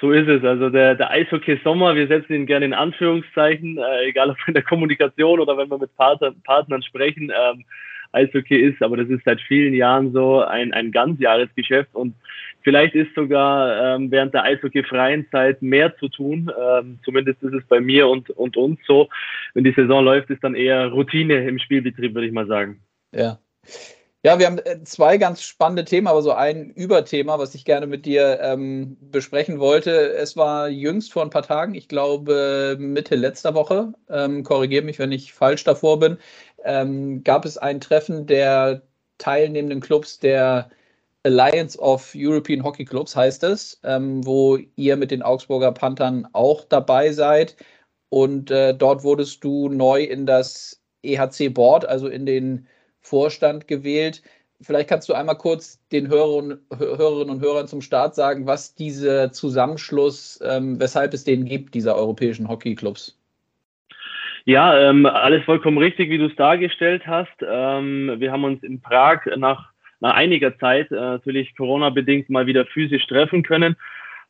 So ist es. Also der, der Eishockey-Sommer, wir setzen ihn gerne in Anführungszeichen, äh, egal ob in der Kommunikation oder wenn wir mit Partner, Partnern sprechen. Ähm, Eishockey ist, aber das ist seit vielen Jahren so ein, ein Ganzjahresgeschäft und Vielleicht ist sogar ähm, während der eishockeyfreien Zeit mehr zu tun. Ähm, zumindest ist es bei mir und, und uns so. Wenn die Saison läuft, ist dann eher Routine im Spielbetrieb, würde ich mal sagen. Ja. Ja, wir haben äh, zwei ganz spannende Themen, aber so ein Überthema, was ich gerne mit dir ähm, besprechen wollte. Es war jüngst vor ein paar Tagen, ich glaube Mitte letzter Woche, ähm, korrigiere mich, wenn ich falsch davor bin, ähm, gab es ein Treffen der teilnehmenden Clubs der Alliance of European Hockey Clubs heißt es, ähm, wo ihr mit den Augsburger Panthern auch dabei seid. Und äh, dort wurdest du neu in das EHC Board, also in den Vorstand gewählt. Vielleicht kannst du einmal kurz den Hörern, Hörerinnen und Hörern zum Start sagen, was dieser Zusammenschluss, ähm, weshalb es den gibt, dieser europäischen Hockeyclubs. Ja, ähm, alles vollkommen richtig, wie du es dargestellt hast. Ähm, wir haben uns in Prag nach nach einiger Zeit äh, natürlich Corona-bedingt mal wieder physisch treffen können.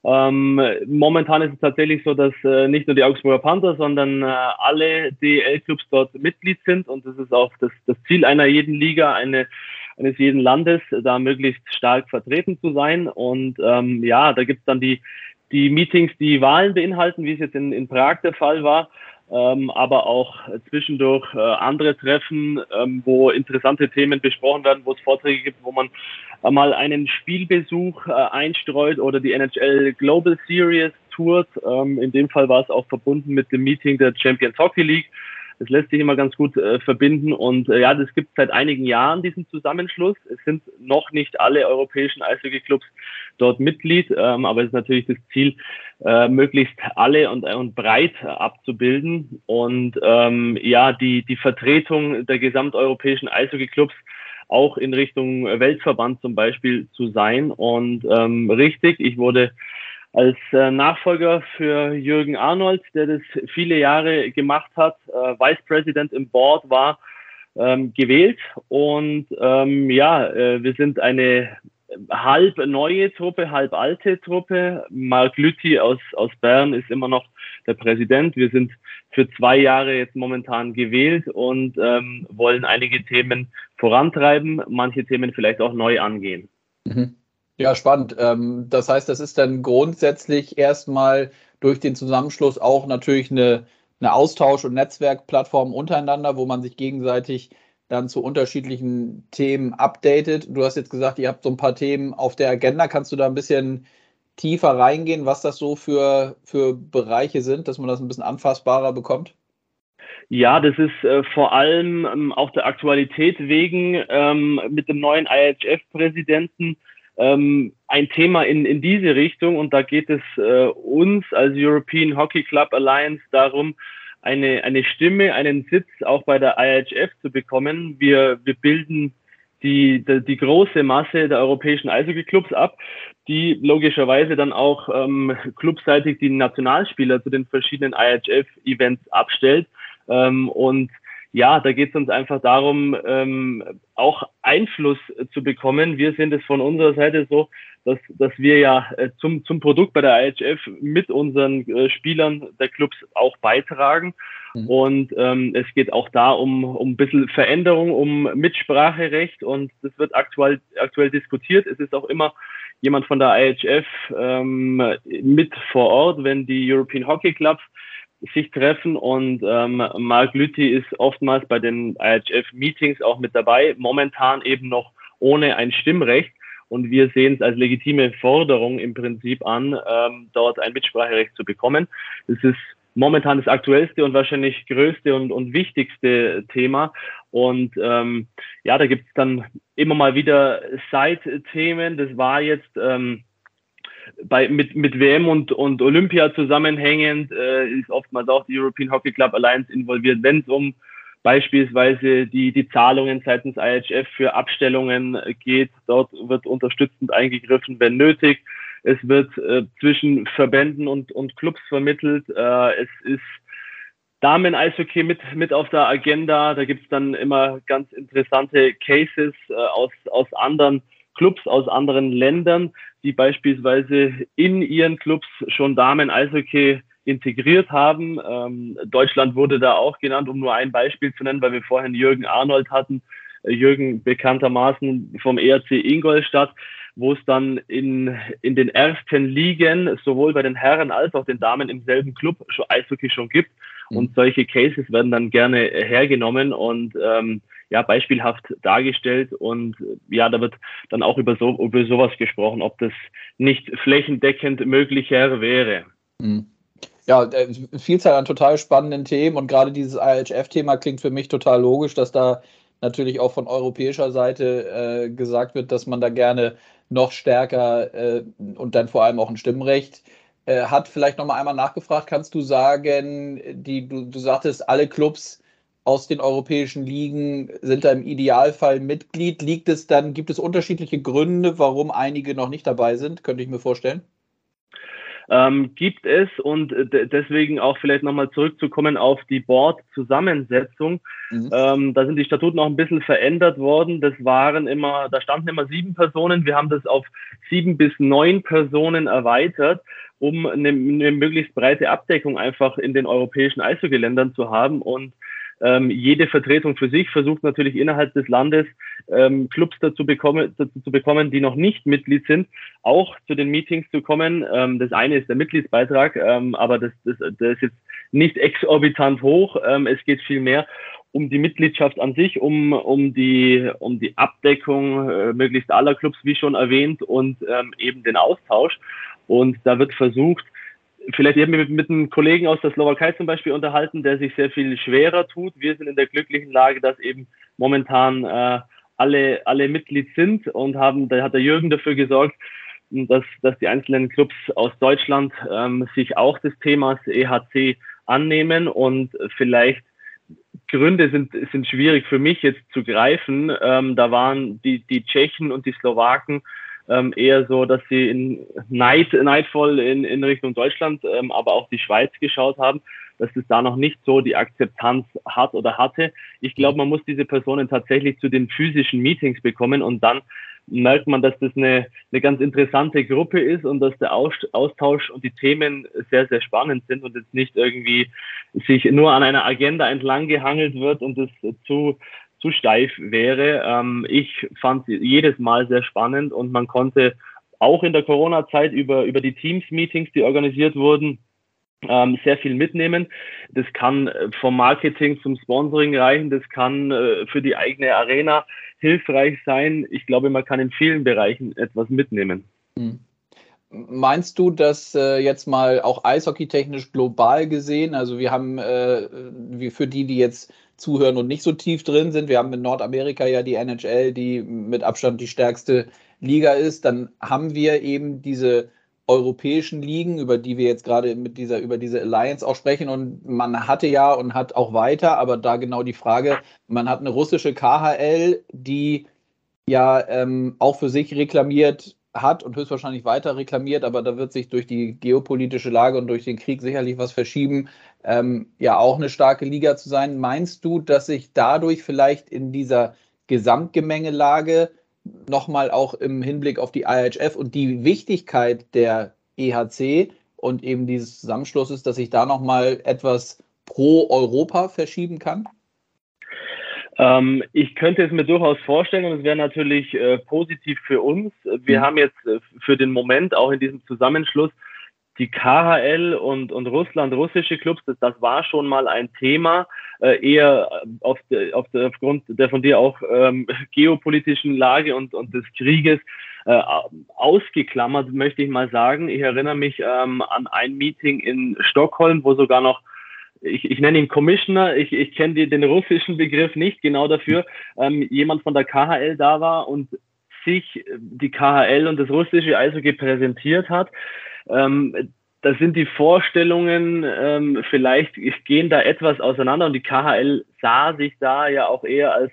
Ähm, momentan ist es tatsächlich so, dass äh, nicht nur die Augsburger Panther, sondern äh, alle DEL-Clubs dort Mitglied sind und das ist auch das, das Ziel einer jeden Liga, eine, eines jeden Landes, da möglichst stark vertreten zu sein. Und ähm, ja, da gibt's dann die, die Meetings, die Wahlen beinhalten, wie es jetzt in, in Prag der Fall war ähm, aber auch zwischendurch äh, andere Treffen, ähm, wo interessante Themen besprochen werden, wo es Vorträge gibt, wo man äh, mal einen Spielbesuch äh, einstreut oder die NHL Global Series tourt. Ähm, in dem Fall war es auch verbunden mit dem Meeting der Champions Hockey League. Es lässt sich immer ganz gut äh, verbinden und äh, ja, das gibt seit einigen Jahren diesen Zusammenschluss. Es sind noch nicht alle europäischen Eishockey-Clubs dort Mitglied, ähm, aber es ist natürlich das Ziel, äh, möglichst alle und, und breit abzubilden und ähm, ja, die, die Vertretung der gesamteuropäischen Eishockey-Clubs auch in Richtung Weltverband zum Beispiel zu sein. Und ähm, richtig, ich wurde als äh, Nachfolger für Jürgen Arnold, der das viele Jahre gemacht hat, äh, Vice President im Board war, ähm, gewählt. Und ähm, ja, äh, wir sind eine halb neue Truppe, halb alte Truppe. Marc Lüthi aus, aus Bern ist immer noch der Präsident. Wir sind für zwei Jahre jetzt momentan gewählt und ähm, wollen einige Themen vorantreiben, manche Themen vielleicht auch neu angehen. Mhm. Ja, spannend. Ähm, das heißt, das ist dann grundsätzlich erstmal durch den Zusammenschluss auch natürlich eine, eine Austausch- und Netzwerkplattform untereinander, wo man sich gegenseitig dann zu unterschiedlichen Themen updatet. Du hast jetzt gesagt, ihr habt so ein paar Themen auf der Agenda. Kannst du da ein bisschen tiefer reingehen, was das so für, für Bereiche sind, dass man das ein bisschen anfassbarer bekommt? Ja, das ist äh, vor allem ähm, auch der Aktualität wegen ähm, mit dem neuen IHF-Präsidenten ähm, ein Thema in, in diese Richtung und da geht es äh, uns als European Hockey Club Alliance darum, eine, eine Stimme, einen Sitz auch bei der IHF zu bekommen. Wir, wir bilden die, die, die große Masse der europäischen Eishockey-Clubs ab, die logischerweise dann auch ähm, clubseitig die Nationalspieler zu den verschiedenen IHF-Events abstellt. Ähm, und ja, da geht es uns einfach darum, ähm, auch Einfluss zu bekommen. Wir sind es von unserer Seite so, dass, dass wir ja äh, zum, zum Produkt bei der IHF mit unseren äh, Spielern der Clubs auch beitragen. Mhm. Und ähm, es geht auch da um, um ein bisschen Veränderung, um Mitspracherecht und das wird aktuell, aktuell diskutiert. Es ist auch immer jemand von der IHF ähm, mit vor Ort, wenn die European Hockey Clubs sich treffen und ähm, Mark Lüthi ist oftmals bei den IHF-Meetings auch mit dabei, momentan eben noch ohne ein Stimmrecht. Und wir sehen es als legitime Forderung im Prinzip an, ähm, dort ein Mitspracherecht zu bekommen. Das ist momentan das aktuellste und wahrscheinlich größte und, und wichtigste Thema. Und ähm, ja, da gibt es dann immer mal wieder Side-Themen. Das war jetzt ähm, bei, mit, mit WM und, und Olympia zusammenhängend äh, ist oftmals auch die European Hockey Club Alliance involviert, wenn es um beispielsweise die, die Zahlungen seitens IHF für Abstellungen geht. Dort wird unterstützend eingegriffen, wenn nötig. Es wird äh, zwischen Verbänden und, und Clubs vermittelt. Äh, es ist Damen-Eishockey mit, mit auf der Agenda. Da gibt's dann immer ganz interessante Cases äh, aus, aus anderen Clubs, aus anderen Ländern, die beispielsweise in ihren Clubs schon Damen-Eishockey integriert haben. Ähm, Deutschland wurde da auch genannt, um nur ein Beispiel zu nennen, weil wir vorhin Jürgen Arnold hatten. Äh, Jürgen bekanntermaßen vom ERC Ingolstadt, wo es dann in, in den ersten Ligen sowohl bei den Herren als auch den Damen im selben Club schon Eishockey schon gibt. Mhm. Und solche Cases werden dann gerne hergenommen und ähm, ja, beispielhaft dargestellt und ja, da wird dann auch über, so, über sowas gesprochen, ob das nicht flächendeckend möglicher wäre. Mhm. Ja, äh, Vielzahl an total spannenden Themen und gerade dieses IHF-Thema klingt für mich total logisch, dass da natürlich auch von europäischer Seite äh, gesagt wird, dass man da gerne noch stärker äh, und dann vor allem auch ein Stimmrecht äh, hat. Vielleicht nochmal einmal nachgefragt, kannst du sagen, die, du, du sagtest, alle Clubs aus den europäischen Ligen sind da im Idealfall Mitglied. Liegt es dann, gibt es unterschiedliche Gründe, warum einige noch nicht dabei sind? Könnte ich mir vorstellen. Ähm, gibt es und deswegen auch vielleicht nochmal zurückzukommen auf die Board-Zusammensetzung. Mhm. Ähm, da sind die Statuten auch ein bisschen verändert worden. Das waren immer, da standen immer sieben Personen. Wir haben das auf sieben bis neun Personen erweitert, um eine, eine möglichst breite Abdeckung einfach in den europäischen Eishockey-Ländern zu haben und ähm, jede Vertretung für sich versucht natürlich innerhalb des Landes ähm, Clubs dazu, bekommen, dazu zu bekommen, die noch nicht Mitglied sind, auch zu den Meetings zu kommen. Ähm, das eine ist der Mitgliedsbeitrag, ähm, aber das, das, das ist jetzt nicht exorbitant hoch. Ähm, es geht vielmehr um die Mitgliedschaft an sich, um, um, die, um die Abdeckung äh, möglichst aller Clubs, wie schon erwähnt, und ähm, eben den Austausch. Und da wird versucht, vielleicht eben mit, mit einem Kollegen aus der Slowakei zum Beispiel unterhalten, der sich sehr viel schwerer tut. Wir sind in der glücklichen Lage, dass eben momentan äh, alle, alle Mitglied sind und haben, da hat der Jürgen dafür gesorgt, dass, dass die einzelnen Clubs aus Deutschland ähm, sich auch des Themas EHC annehmen und vielleicht Gründe sind, sind schwierig für mich jetzt zu greifen. Ähm, da waren die, die Tschechen und die Slowaken ähm, eher so, dass sie in neid, neidvoll in, in Richtung Deutschland, ähm, aber auch die Schweiz geschaut haben, dass es da noch nicht so die Akzeptanz hat oder hatte. Ich glaube, man muss diese Personen tatsächlich zu den physischen Meetings bekommen und dann merkt man, dass das eine, eine ganz interessante Gruppe ist und dass der Austausch und die Themen sehr, sehr spannend sind und jetzt nicht irgendwie sich nur an einer Agenda entlang gehangelt wird und es zu zu steif wäre. Ähm, ich fand jedes Mal sehr spannend und man konnte auch in der Corona-Zeit über, über die Teams-Meetings, die organisiert wurden, ähm, sehr viel mitnehmen. Das kann äh, vom Marketing zum Sponsoring reichen, das kann äh, für die eigene Arena hilfreich sein. Ich glaube, man kann in vielen Bereichen etwas mitnehmen. Mhm. Meinst du, dass äh, jetzt mal auch eishockeytechnisch global gesehen, also wir haben, äh, wie für die, die jetzt zuhören und nicht so tief drin sind, wir haben in Nordamerika ja die NHL, die mit Abstand die stärkste Liga ist, dann haben wir eben diese europäischen Ligen, über die wir jetzt gerade mit dieser, über diese Alliance auch sprechen. Und man hatte ja und hat auch weiter, aber da genau die Frage, man hat eine russische KHL, die ja ähm, auch für sich reklamiert hat und höchstwahrscheinlich weiter reklamiert, aber da wird sich durch die geopolitische Lage und durch den Krieg sicherlich was verschieben, ähm, ja auch eine starke Liga zu sein. Meinst du, dass sich dadurch vielleicht in dieser Gesamtgemengelage nochmal auch im Hinblick auf die IHF und die Wichtigkeit der EHC und eben dieses Zusammenschlusses, dass sich da nochmal etwas pro Europa verschieben kann? Ähm, ich könnte es mir durchaus vorstellen und es wäre natürlich äh, positiv für uns. Wir mhm. haben jetzt äh, für den Moment auch in diesem Zusammenschluss die KHL und, und Russland, russische Clubs, das, das war schon mal ein Thema, äh, eher auf de, auf de, aufgrund der von dir auch ähm, geopolitischen Lage und, und des Krieges äh, ausgeklammert, möchte ich mal sagen. Ich erinnere mich ähm, an ein Meeting in Stockholm, wo sogar noch ich, ich nenne ihn Commissioner, ich, ich kenne den russischen Begriff nicht genau dafür, ähm, jemand von der KHL da war und sich die KHL und das russische Eishockey präsentiert hat. Ähm, da sind die Vorstellungen ähm, vielleicht gehen da etwas auseinander und die KHL sah sich da ja auch eher als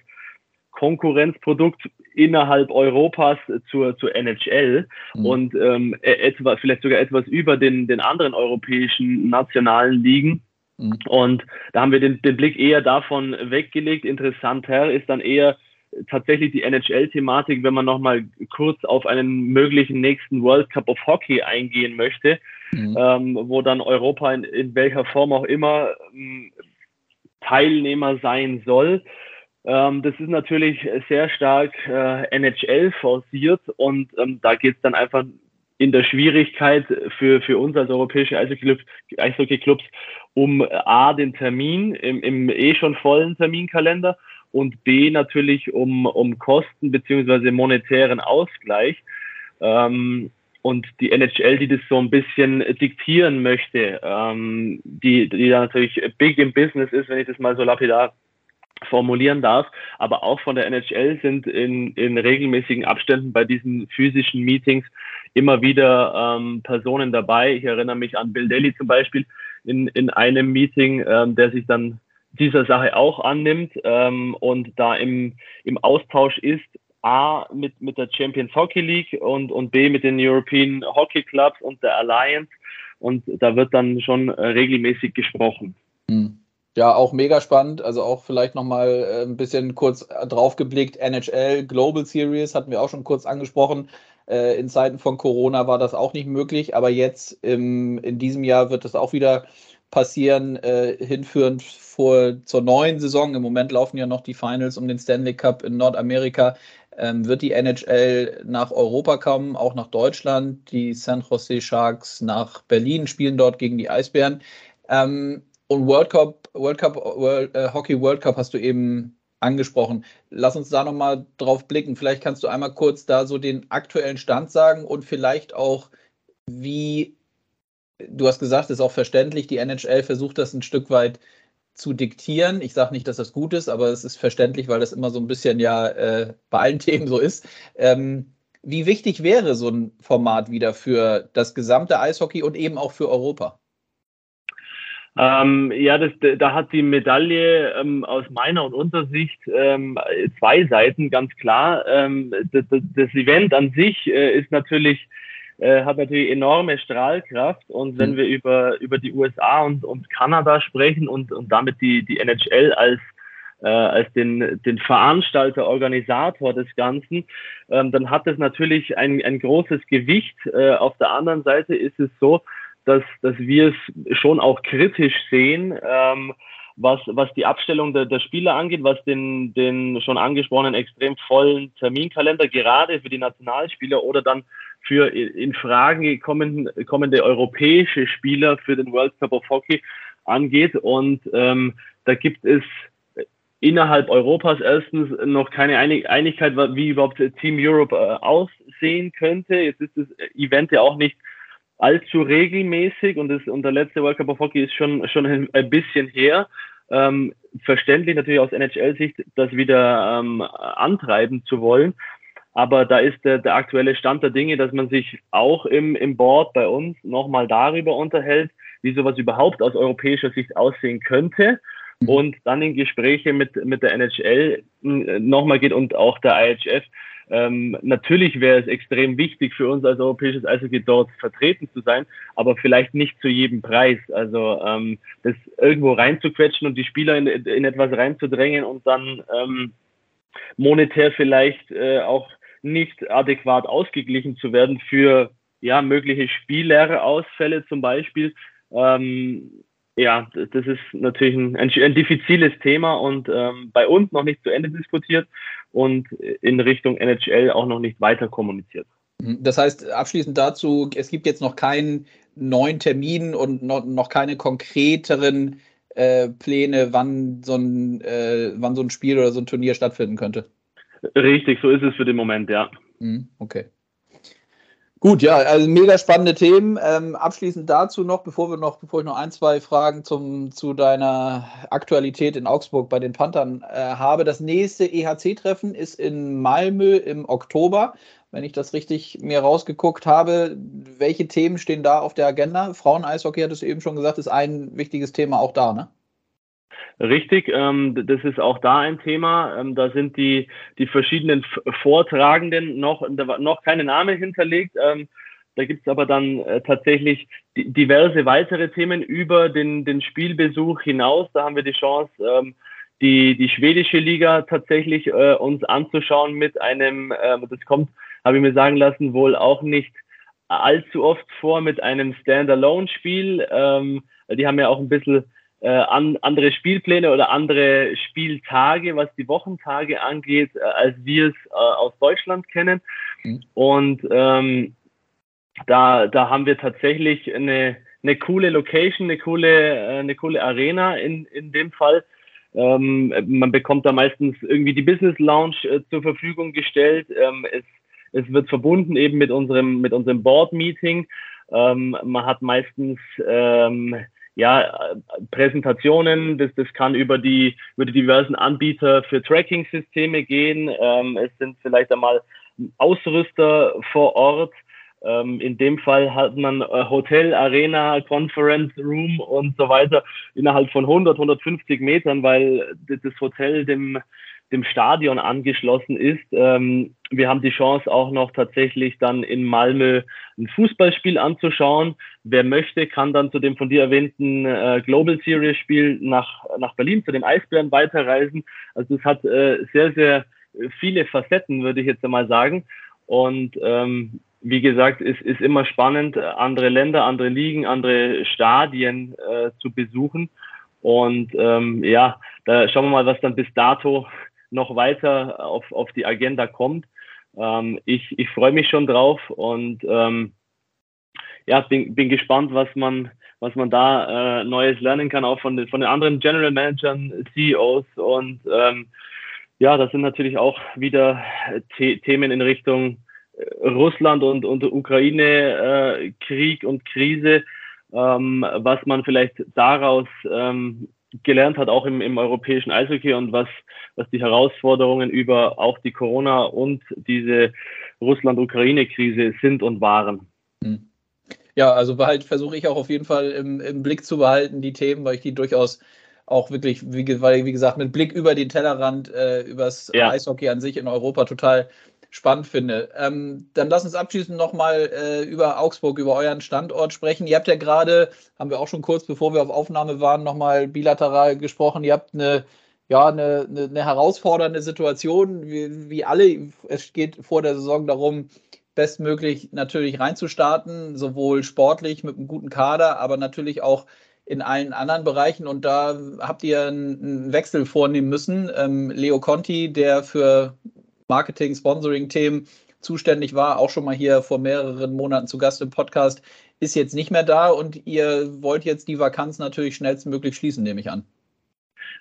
Konkurrenzprodukt innerhalb Europas zur, zur NHL mhm. und ähm, e, etwa, vielleicht sogar etwas über den, den anderen europäischen nationalen Ligen. Mhm. Und da haben wir den, den Blick eher davon weggelegt. Interessanter ist dann eher tatsächlich die NHL-Thematik, wenn man nochmal kurz auf einen möglichen nächsten World Cup of Hockey eingehen möchte, mhm. ähm, wo dann Europa in, in, welcher Form auch immer ähm, Teilnehmer sein soll. Ähm, das ist natürlich sehr stark äh, NHL forciert und ähm, da geht es dann einfach in der Schwierigkeit für, für uns als europäische Eishockey-Clubs um A, den Termin im, im eh schon vollen Terminkalender und B natürlich um, um Kosten beziehungsweise monetären Ausgleich. Ähm, und die NHL, die das so ein bisschen diktieren möchte, ähm, die, die da natürlich big im Business ist, wenn ich das mal so lapidar formulieren darf, aber auch von der NHL sind in, in regelmäßigen Abständen bei diesen physischen Meetings immer wieder ähm, Personen dabei. Ich erinnere mich an Bill Daly zum Beispiel in, in einem Meeting, ähm, der sich dann dieser Sache auch annimmt ähm, und da im, im Austausch ist, A mit, mit der Champions Hockey League und, und B mit den European Hockey Clubs und der Alliance. Und da wird dann schon äh, regelmäßig gesprochen. Hm. Ja, auch mega spannend. Also auch vielleicht nochmal äh, ein bisschen kurz drauf geblickt. NHL Global Series hatten wir auch schon kurz angesprochen. Äh, in Zeiten von Corona war das auch nicht möglich, aber jetzt im, in diesem Jahr wird das auch wieder passieren, äh, hinführend vor, zur neuen Saison. Im Moment laufen ja noch die Finals um den Stanley Cup in Nordamerika. Ähm, wird die NHL nach Europa kommen, auch nach Deutschland. Die San Jose Sharks nach Berlin spielen dort gegen die Eisbären. Ähm, und World Cup, World Cup, World, äh, Hockey World Cup hast du eben angesprochen. Lass uns da nochmal drauf blicken. Vielleicht kannst du einmal kurz da so den aktuellen Stand sagen und vielleicht auch, wie, du hast gesagt, ist auch verständlich, die NHL versucht das ein Stück weit zu diktieren. Ich sage nicht, dass das gut ist, aber es ist verständlich, weil das immer so ein bisschen ja äh, bei allen Themen so ist. Ähm, wie wichtig wäre so ein Format wieder für das gesamte Eishockey und eben auch für Europa? Ähm, ja, das, da hat die Medaille ähm, aus meiner und unserer Sicht ähm, zwei Seiten, ganz klar. Ähm, das, das, Event an sich äh, ist natürlich äh, hat natürlich enorme Strahlkraft. Und wenn mhm. wir über, über die USA und, und Kanada sprechen und, und damit die, die NHL als, äh, als den, den Veranstalter, Organisator des Ganzen, ähm, dann hat es natürlich ein, ein großes Gewicht. Äh, auf der anderen Seite ist es so, dass, dass wir es schon auch kritisch sehen. Ähm, was, was die Abstellung der, der Spieler angeht, was den, den schon angesprochenen extrem vollen Terminkalender gerade für die Nationalspieler oder dann für in Frage kommende, kommende europäische Spieler für den World Cup of Hockey angeht. Und ähm, da gibt es innerhalb Europas erstens noch keine Einigkeit, wie überhaupt Team Europe äh, aussehen könnte. Jetzt ist das Event ja auch nicht allzu regelmäßig und, das, und der letzte World Cup of Hockey ist schon, schon ein bisschen her. Ähm, verständlich natürlich aus NHL-Sicht, das wieder ähm, antreiben zu wollen. Aber da ist der, der aktuelle Stand der Dinge, dass man sich auch im, im Board bei uns nochmal darüber unterhält, wie sowas überhaupt aus europäischer Sicht aussehen könnte mhm. und dann in Gespräche mit, mit der NHL äh, nochmal geht und auch der IHF, ähm, natürlich wäre es extrem wichtig für uns als europäisches Eishockey dort vertreten zu sein, aber vielleicht nicht zu jedem Preis. Also ähm, das irgendwo reinzuquetschen und die Spieler in, in etwas reinzudrängen und dann ähm, monetär vielleicht äh, auch nicht adäquat ausgeglichen zu werden für ja mögliche Spiellehreausfälle zum Beispiel. Ähm, ja, das ist natürlich ein, ein, ein diffiziles Thema und ähm, bei uns noch nicht zu Ende diskutiert und in Richtung NHL auch noch nicht weiter kommuniziert. Das heißt, abschließend dazu, es gibt jetzt noch keinen neuen Termin und noch, noch keine konkreteren äh, Pläne, wann so, ein, äh, wann so ein Spiel oder so ein Turnier stattfinden könnte. Richtig, so ist es für den Moment, ja. Mhm, okay. Gut, ja, also mega spannende Themen. Ähm, abschließend dazu noch, bevor wir noch, bevor ich noch ein, zwei Fragen zum, zu deiner Aktualität in Augsburg bei den Panthern äh, habe. Das nächste EHC-Treffen ist in Malmö im Oktober, wenn ich das richtig mir rausgeguckt habe. Welche Themen stehen da auf der Agenda? Frauen-Eishockey hat es eben schon gesagt, ist ein wichtiges Thema auch da, ne? Richtig, ähm, das ist auch da ein Thema. Ähm, da sind die, die verschiedenen Vortragenden noch, noch keine Namen hinterlegt. Ähm, da gibt's aber dann äh, tatsächlich diverse weitere Themen über den, den Spielbesuch hinaus. Da haben wir die Chance, ähm, die, die schwedische Liga tatsächlich äh, uns anzuschauen mit einem, äh, das kommt, habe ich mir sagen lassen, wohl auch nicht allzu oft vor mit einem Standalone-Spiel. Ähm, die haben ja auch ein bisschen äh, an, andere Spielpläne oder andere Spieltage, was die Wochentage angeht, äh, als wir es äh, aus Deutschland kennen. Mhm. Und ähm, da, da haben wir tatsächlich eine, eine coole Location, eine coole, äh, eine coole Arena in, in dem Fall. Ähm, man bekommt da meistens irgendwie die Business Lounge äh, zur Verfügung gestellt. Ähm, es, es wird verbunden eben mit unserem, mit unserem Board Meeting. Ähm, man hat meistens ähm, ja, Präsentationen, das, das kann über die, über die diversen Anbieter für Tracking-Systeme gehen. Ähm, es sind vielleicht einmal Ausrüster vor Ort. Ähm, in dem Fall hat man äh, Hotel, Arena, Conference Room und so weiter innerhalb von 100, 150 Metern, weil das Hotel dem dem Stadion angeschlossen ist. Ähm, wir haben die Chance auch noch tatsächlich dann in Malmö ein Fußballspiel anzuschauen. Wer möchte, kann dann zu dem von dir erwähnten äh, Global Series Spiel nach, nach Berlin, zu den Eisbären weiterreisen. Also es hat äh, sehr, sehr viele Facetten, würde ich jetzt einmal sagen. Und ähm, wie gesagt, es ist immer spannend, andere Länder, andere Ligen, andere Stadien äh, zu besuchen. Und ähm, ja, da schauen wir mal, was dann bis dato noch weiter auf, auf die Agenda kommt. Ähm, ich ich freue mich schon drauf und ähm, ja, bin, bin gespannt, was man, was man da äh, Neues lernen kann, auch von den, von den anderen General Managern, CEOs und ähm, ja, das sind natürlich auch wieder The Themen in Richtung äh, Russland und, und Ukraine, äh, Krieg und Krise, ähm, was man vielleicht daraus ähm, gelernt hat, auch im, im europäischen Eishockey und was, was die Herausforderungen über auch die Corona und diese Russland-Ukraine-Krise sind und waren. Hm. Ja, also behalt, versuche ich auch auf jeden Fall im, im Blick zu behalten, die Themen, weil ich die durchaus auch wirklich, wie, weil, wie gesagt, mit Blick über den Tellerrand, äh, übers ja. Eishockey an sich in Europa total spannend finde. Ähm, dann lass uns abschließend nochmal äh, über Augsburg, über euren Standort sprechen. Ihr habt ja gerade, haben wir auch schon kurz bevor wir auf Aufnahme waren, nochmal bilateral gesprochen. Ihr habt eine, ja, eine, eine, eine herausfordernde Situation, wie, wie alle. Es geht vor der Saison darum, bestmöglich natürlich reinzustarten, sowohl sportlich mit einem guten Kader, aber natürlich auch in allen anderen Bereichen. Und da habt ihr einen Wechsel vornehmen müssen. Ähm, Leo Conti, der für Marketing, Sponsoring-Themen zuständig war, auch schon mal hier vor mehreren Monaten zu Gast im Podcast, ist jetzt nicht mehr da und ihr wollt jetzt die Vakanz natürlich schnellstmöglich schließen, nehme ich an.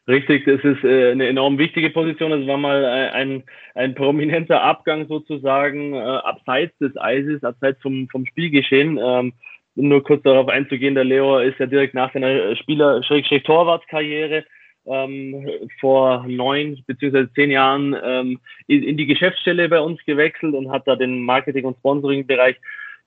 Richtig, das ist äh, eine enorm wichtige Position. Es war mal äh, ein, ein prominenter Abgang sozusagen äh, abseits des Eises, abseits vom, vom Spielgeschehen. Ähm, nur kurz darauf einzugehen, der Leo ist ja direkt nach seiner Spieler-Torwartskarriere ähm, vor neun beziehungsweise zehn Jahren ähm, in, in, die Geschäftsstelle bei uns gewechselt und hat da den Marketing- und Sponsoring-Bereich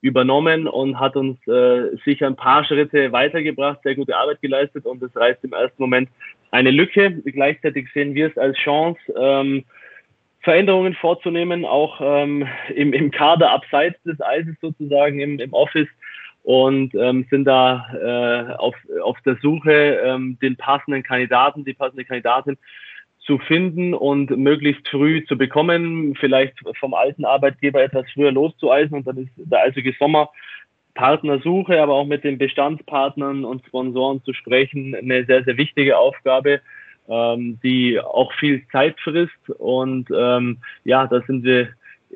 übernommen und hat uns äh, sicher ein paar Schritte weitergebracht, sehr gute Arbeit geleistet und das reißt im ersten Moment eine Lücke. Gleichzeitig sehen wir es als Chance, ähm, Veränderungen vorzunehmen, auch ähm, im, im Kader abseits des Eises sozusagen im, im Office und ähm, sind da äh, auf, auf der Suche, ähm, den passenden Kandidaten, die passende Kandidatin zu finden und möglichst früh zu bekommen, vielleicht vom alten Arbeitgeber etwas früher loszueisen und dann ist der eisige Sommer Partnersuche, aber auch mit den Bestandspartnern und Sponsoren zu sprechen, eine sehr, sehr wichtige Aufgabe, ähm, die auch viel Zeit frisst. Und ähm, ja, da sind wir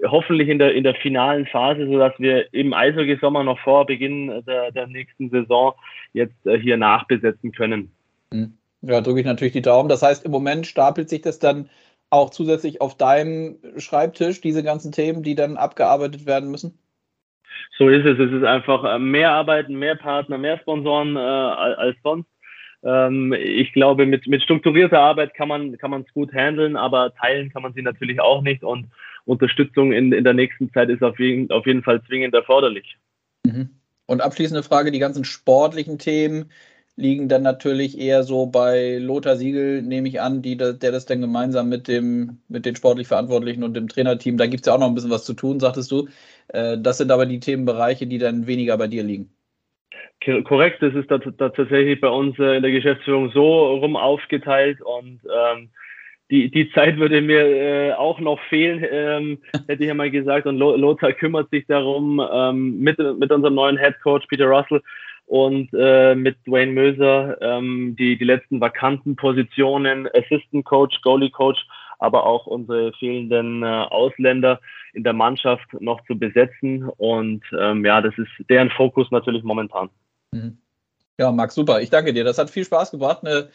hoffentlich in der, in der finalen Phase, sodass wir im Eishockey-Sommer noch vor Beginn der, der nächsten Saison jetzt äh, hier nachbesetzen können. Hm. Ja, drücke ich natürlich die Daumen. Das heißt, im Moment stapelt sich das dann auch zusätzlich auf deinem Schreibtisch, diese ganzen Themen, die dann abgearbeitet werden müssen? So ist es. Es ist einfach äh, mehr Arbeiten, mehr Partner, mehr Sponsoren äh, als sonst. Ähm, ich glaube, mit, mit strukturierter Arbeit kann man kann man es gut handeln, aber teilen kann man sie natürlich auch nicht und Unterstützung in, in der nächsten Zeit ist auf jeden, auf jeden Fall zwingend erforderlich. Mhm. Und abschließende Frage, die ganzen sportlichen Themen liegen dann natürlich eher so bei Lothar Siegel, nehme ich an, die, der das dann gemeinsam mit dem, mit den sportlich Verantwortlichen und dem Trainerteam, da gibt es ja auch noch ein bisschen was zu tun, sagtest du. Äh, das sind aber die Themenbereiche, die dann weniger bei dir liegen. Korrekt, das ist da, da tatsächlich bei uns äh, in der Geschäftsführung so rum aufgeteilt und ähm, die, die Zeit würde mir äh, auch noch fehlen, ähm, hätte ich ja mal gesagt. Und Lothar kümmert sich darum ähm, mit, mit unserem neuen Head Coach Peter Russell und äh, mit Dwayne Möser ähm, die, die letzten vakanten Positionen, Assistant Coach, Goalie Coach, aber auch unsere fehlenden äh, Ausländer in der Mannschaft noch zu besetzen. Und ähm, ja, das ist deren Fokus natürlich momentan. Mhm. Ja, Max, super. Ich danke dir. Das hat viel Spaß gebracht. Eine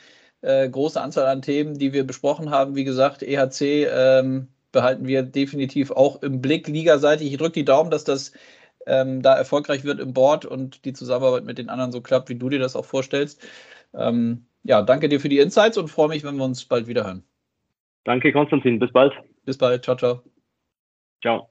äh, große Anzahl an Themen, die wir besprochen haben. Wie gesagt, EHC ähm, behalten wir definitiv auch im Blick ligaseitig. Ich drücke die Daumen, dass das ähm, da erfolgreich wird im Board und die Zusammenarbeit mit den anderen so klappt, wie du dir das auch vorstellst. Ähm, ja, danke dir für die Insights und freue mich, wenn wir uns bald wieder hören. Danke, Konstantin. Bis bald. Bis bald. Ciao, ciao. Ciao.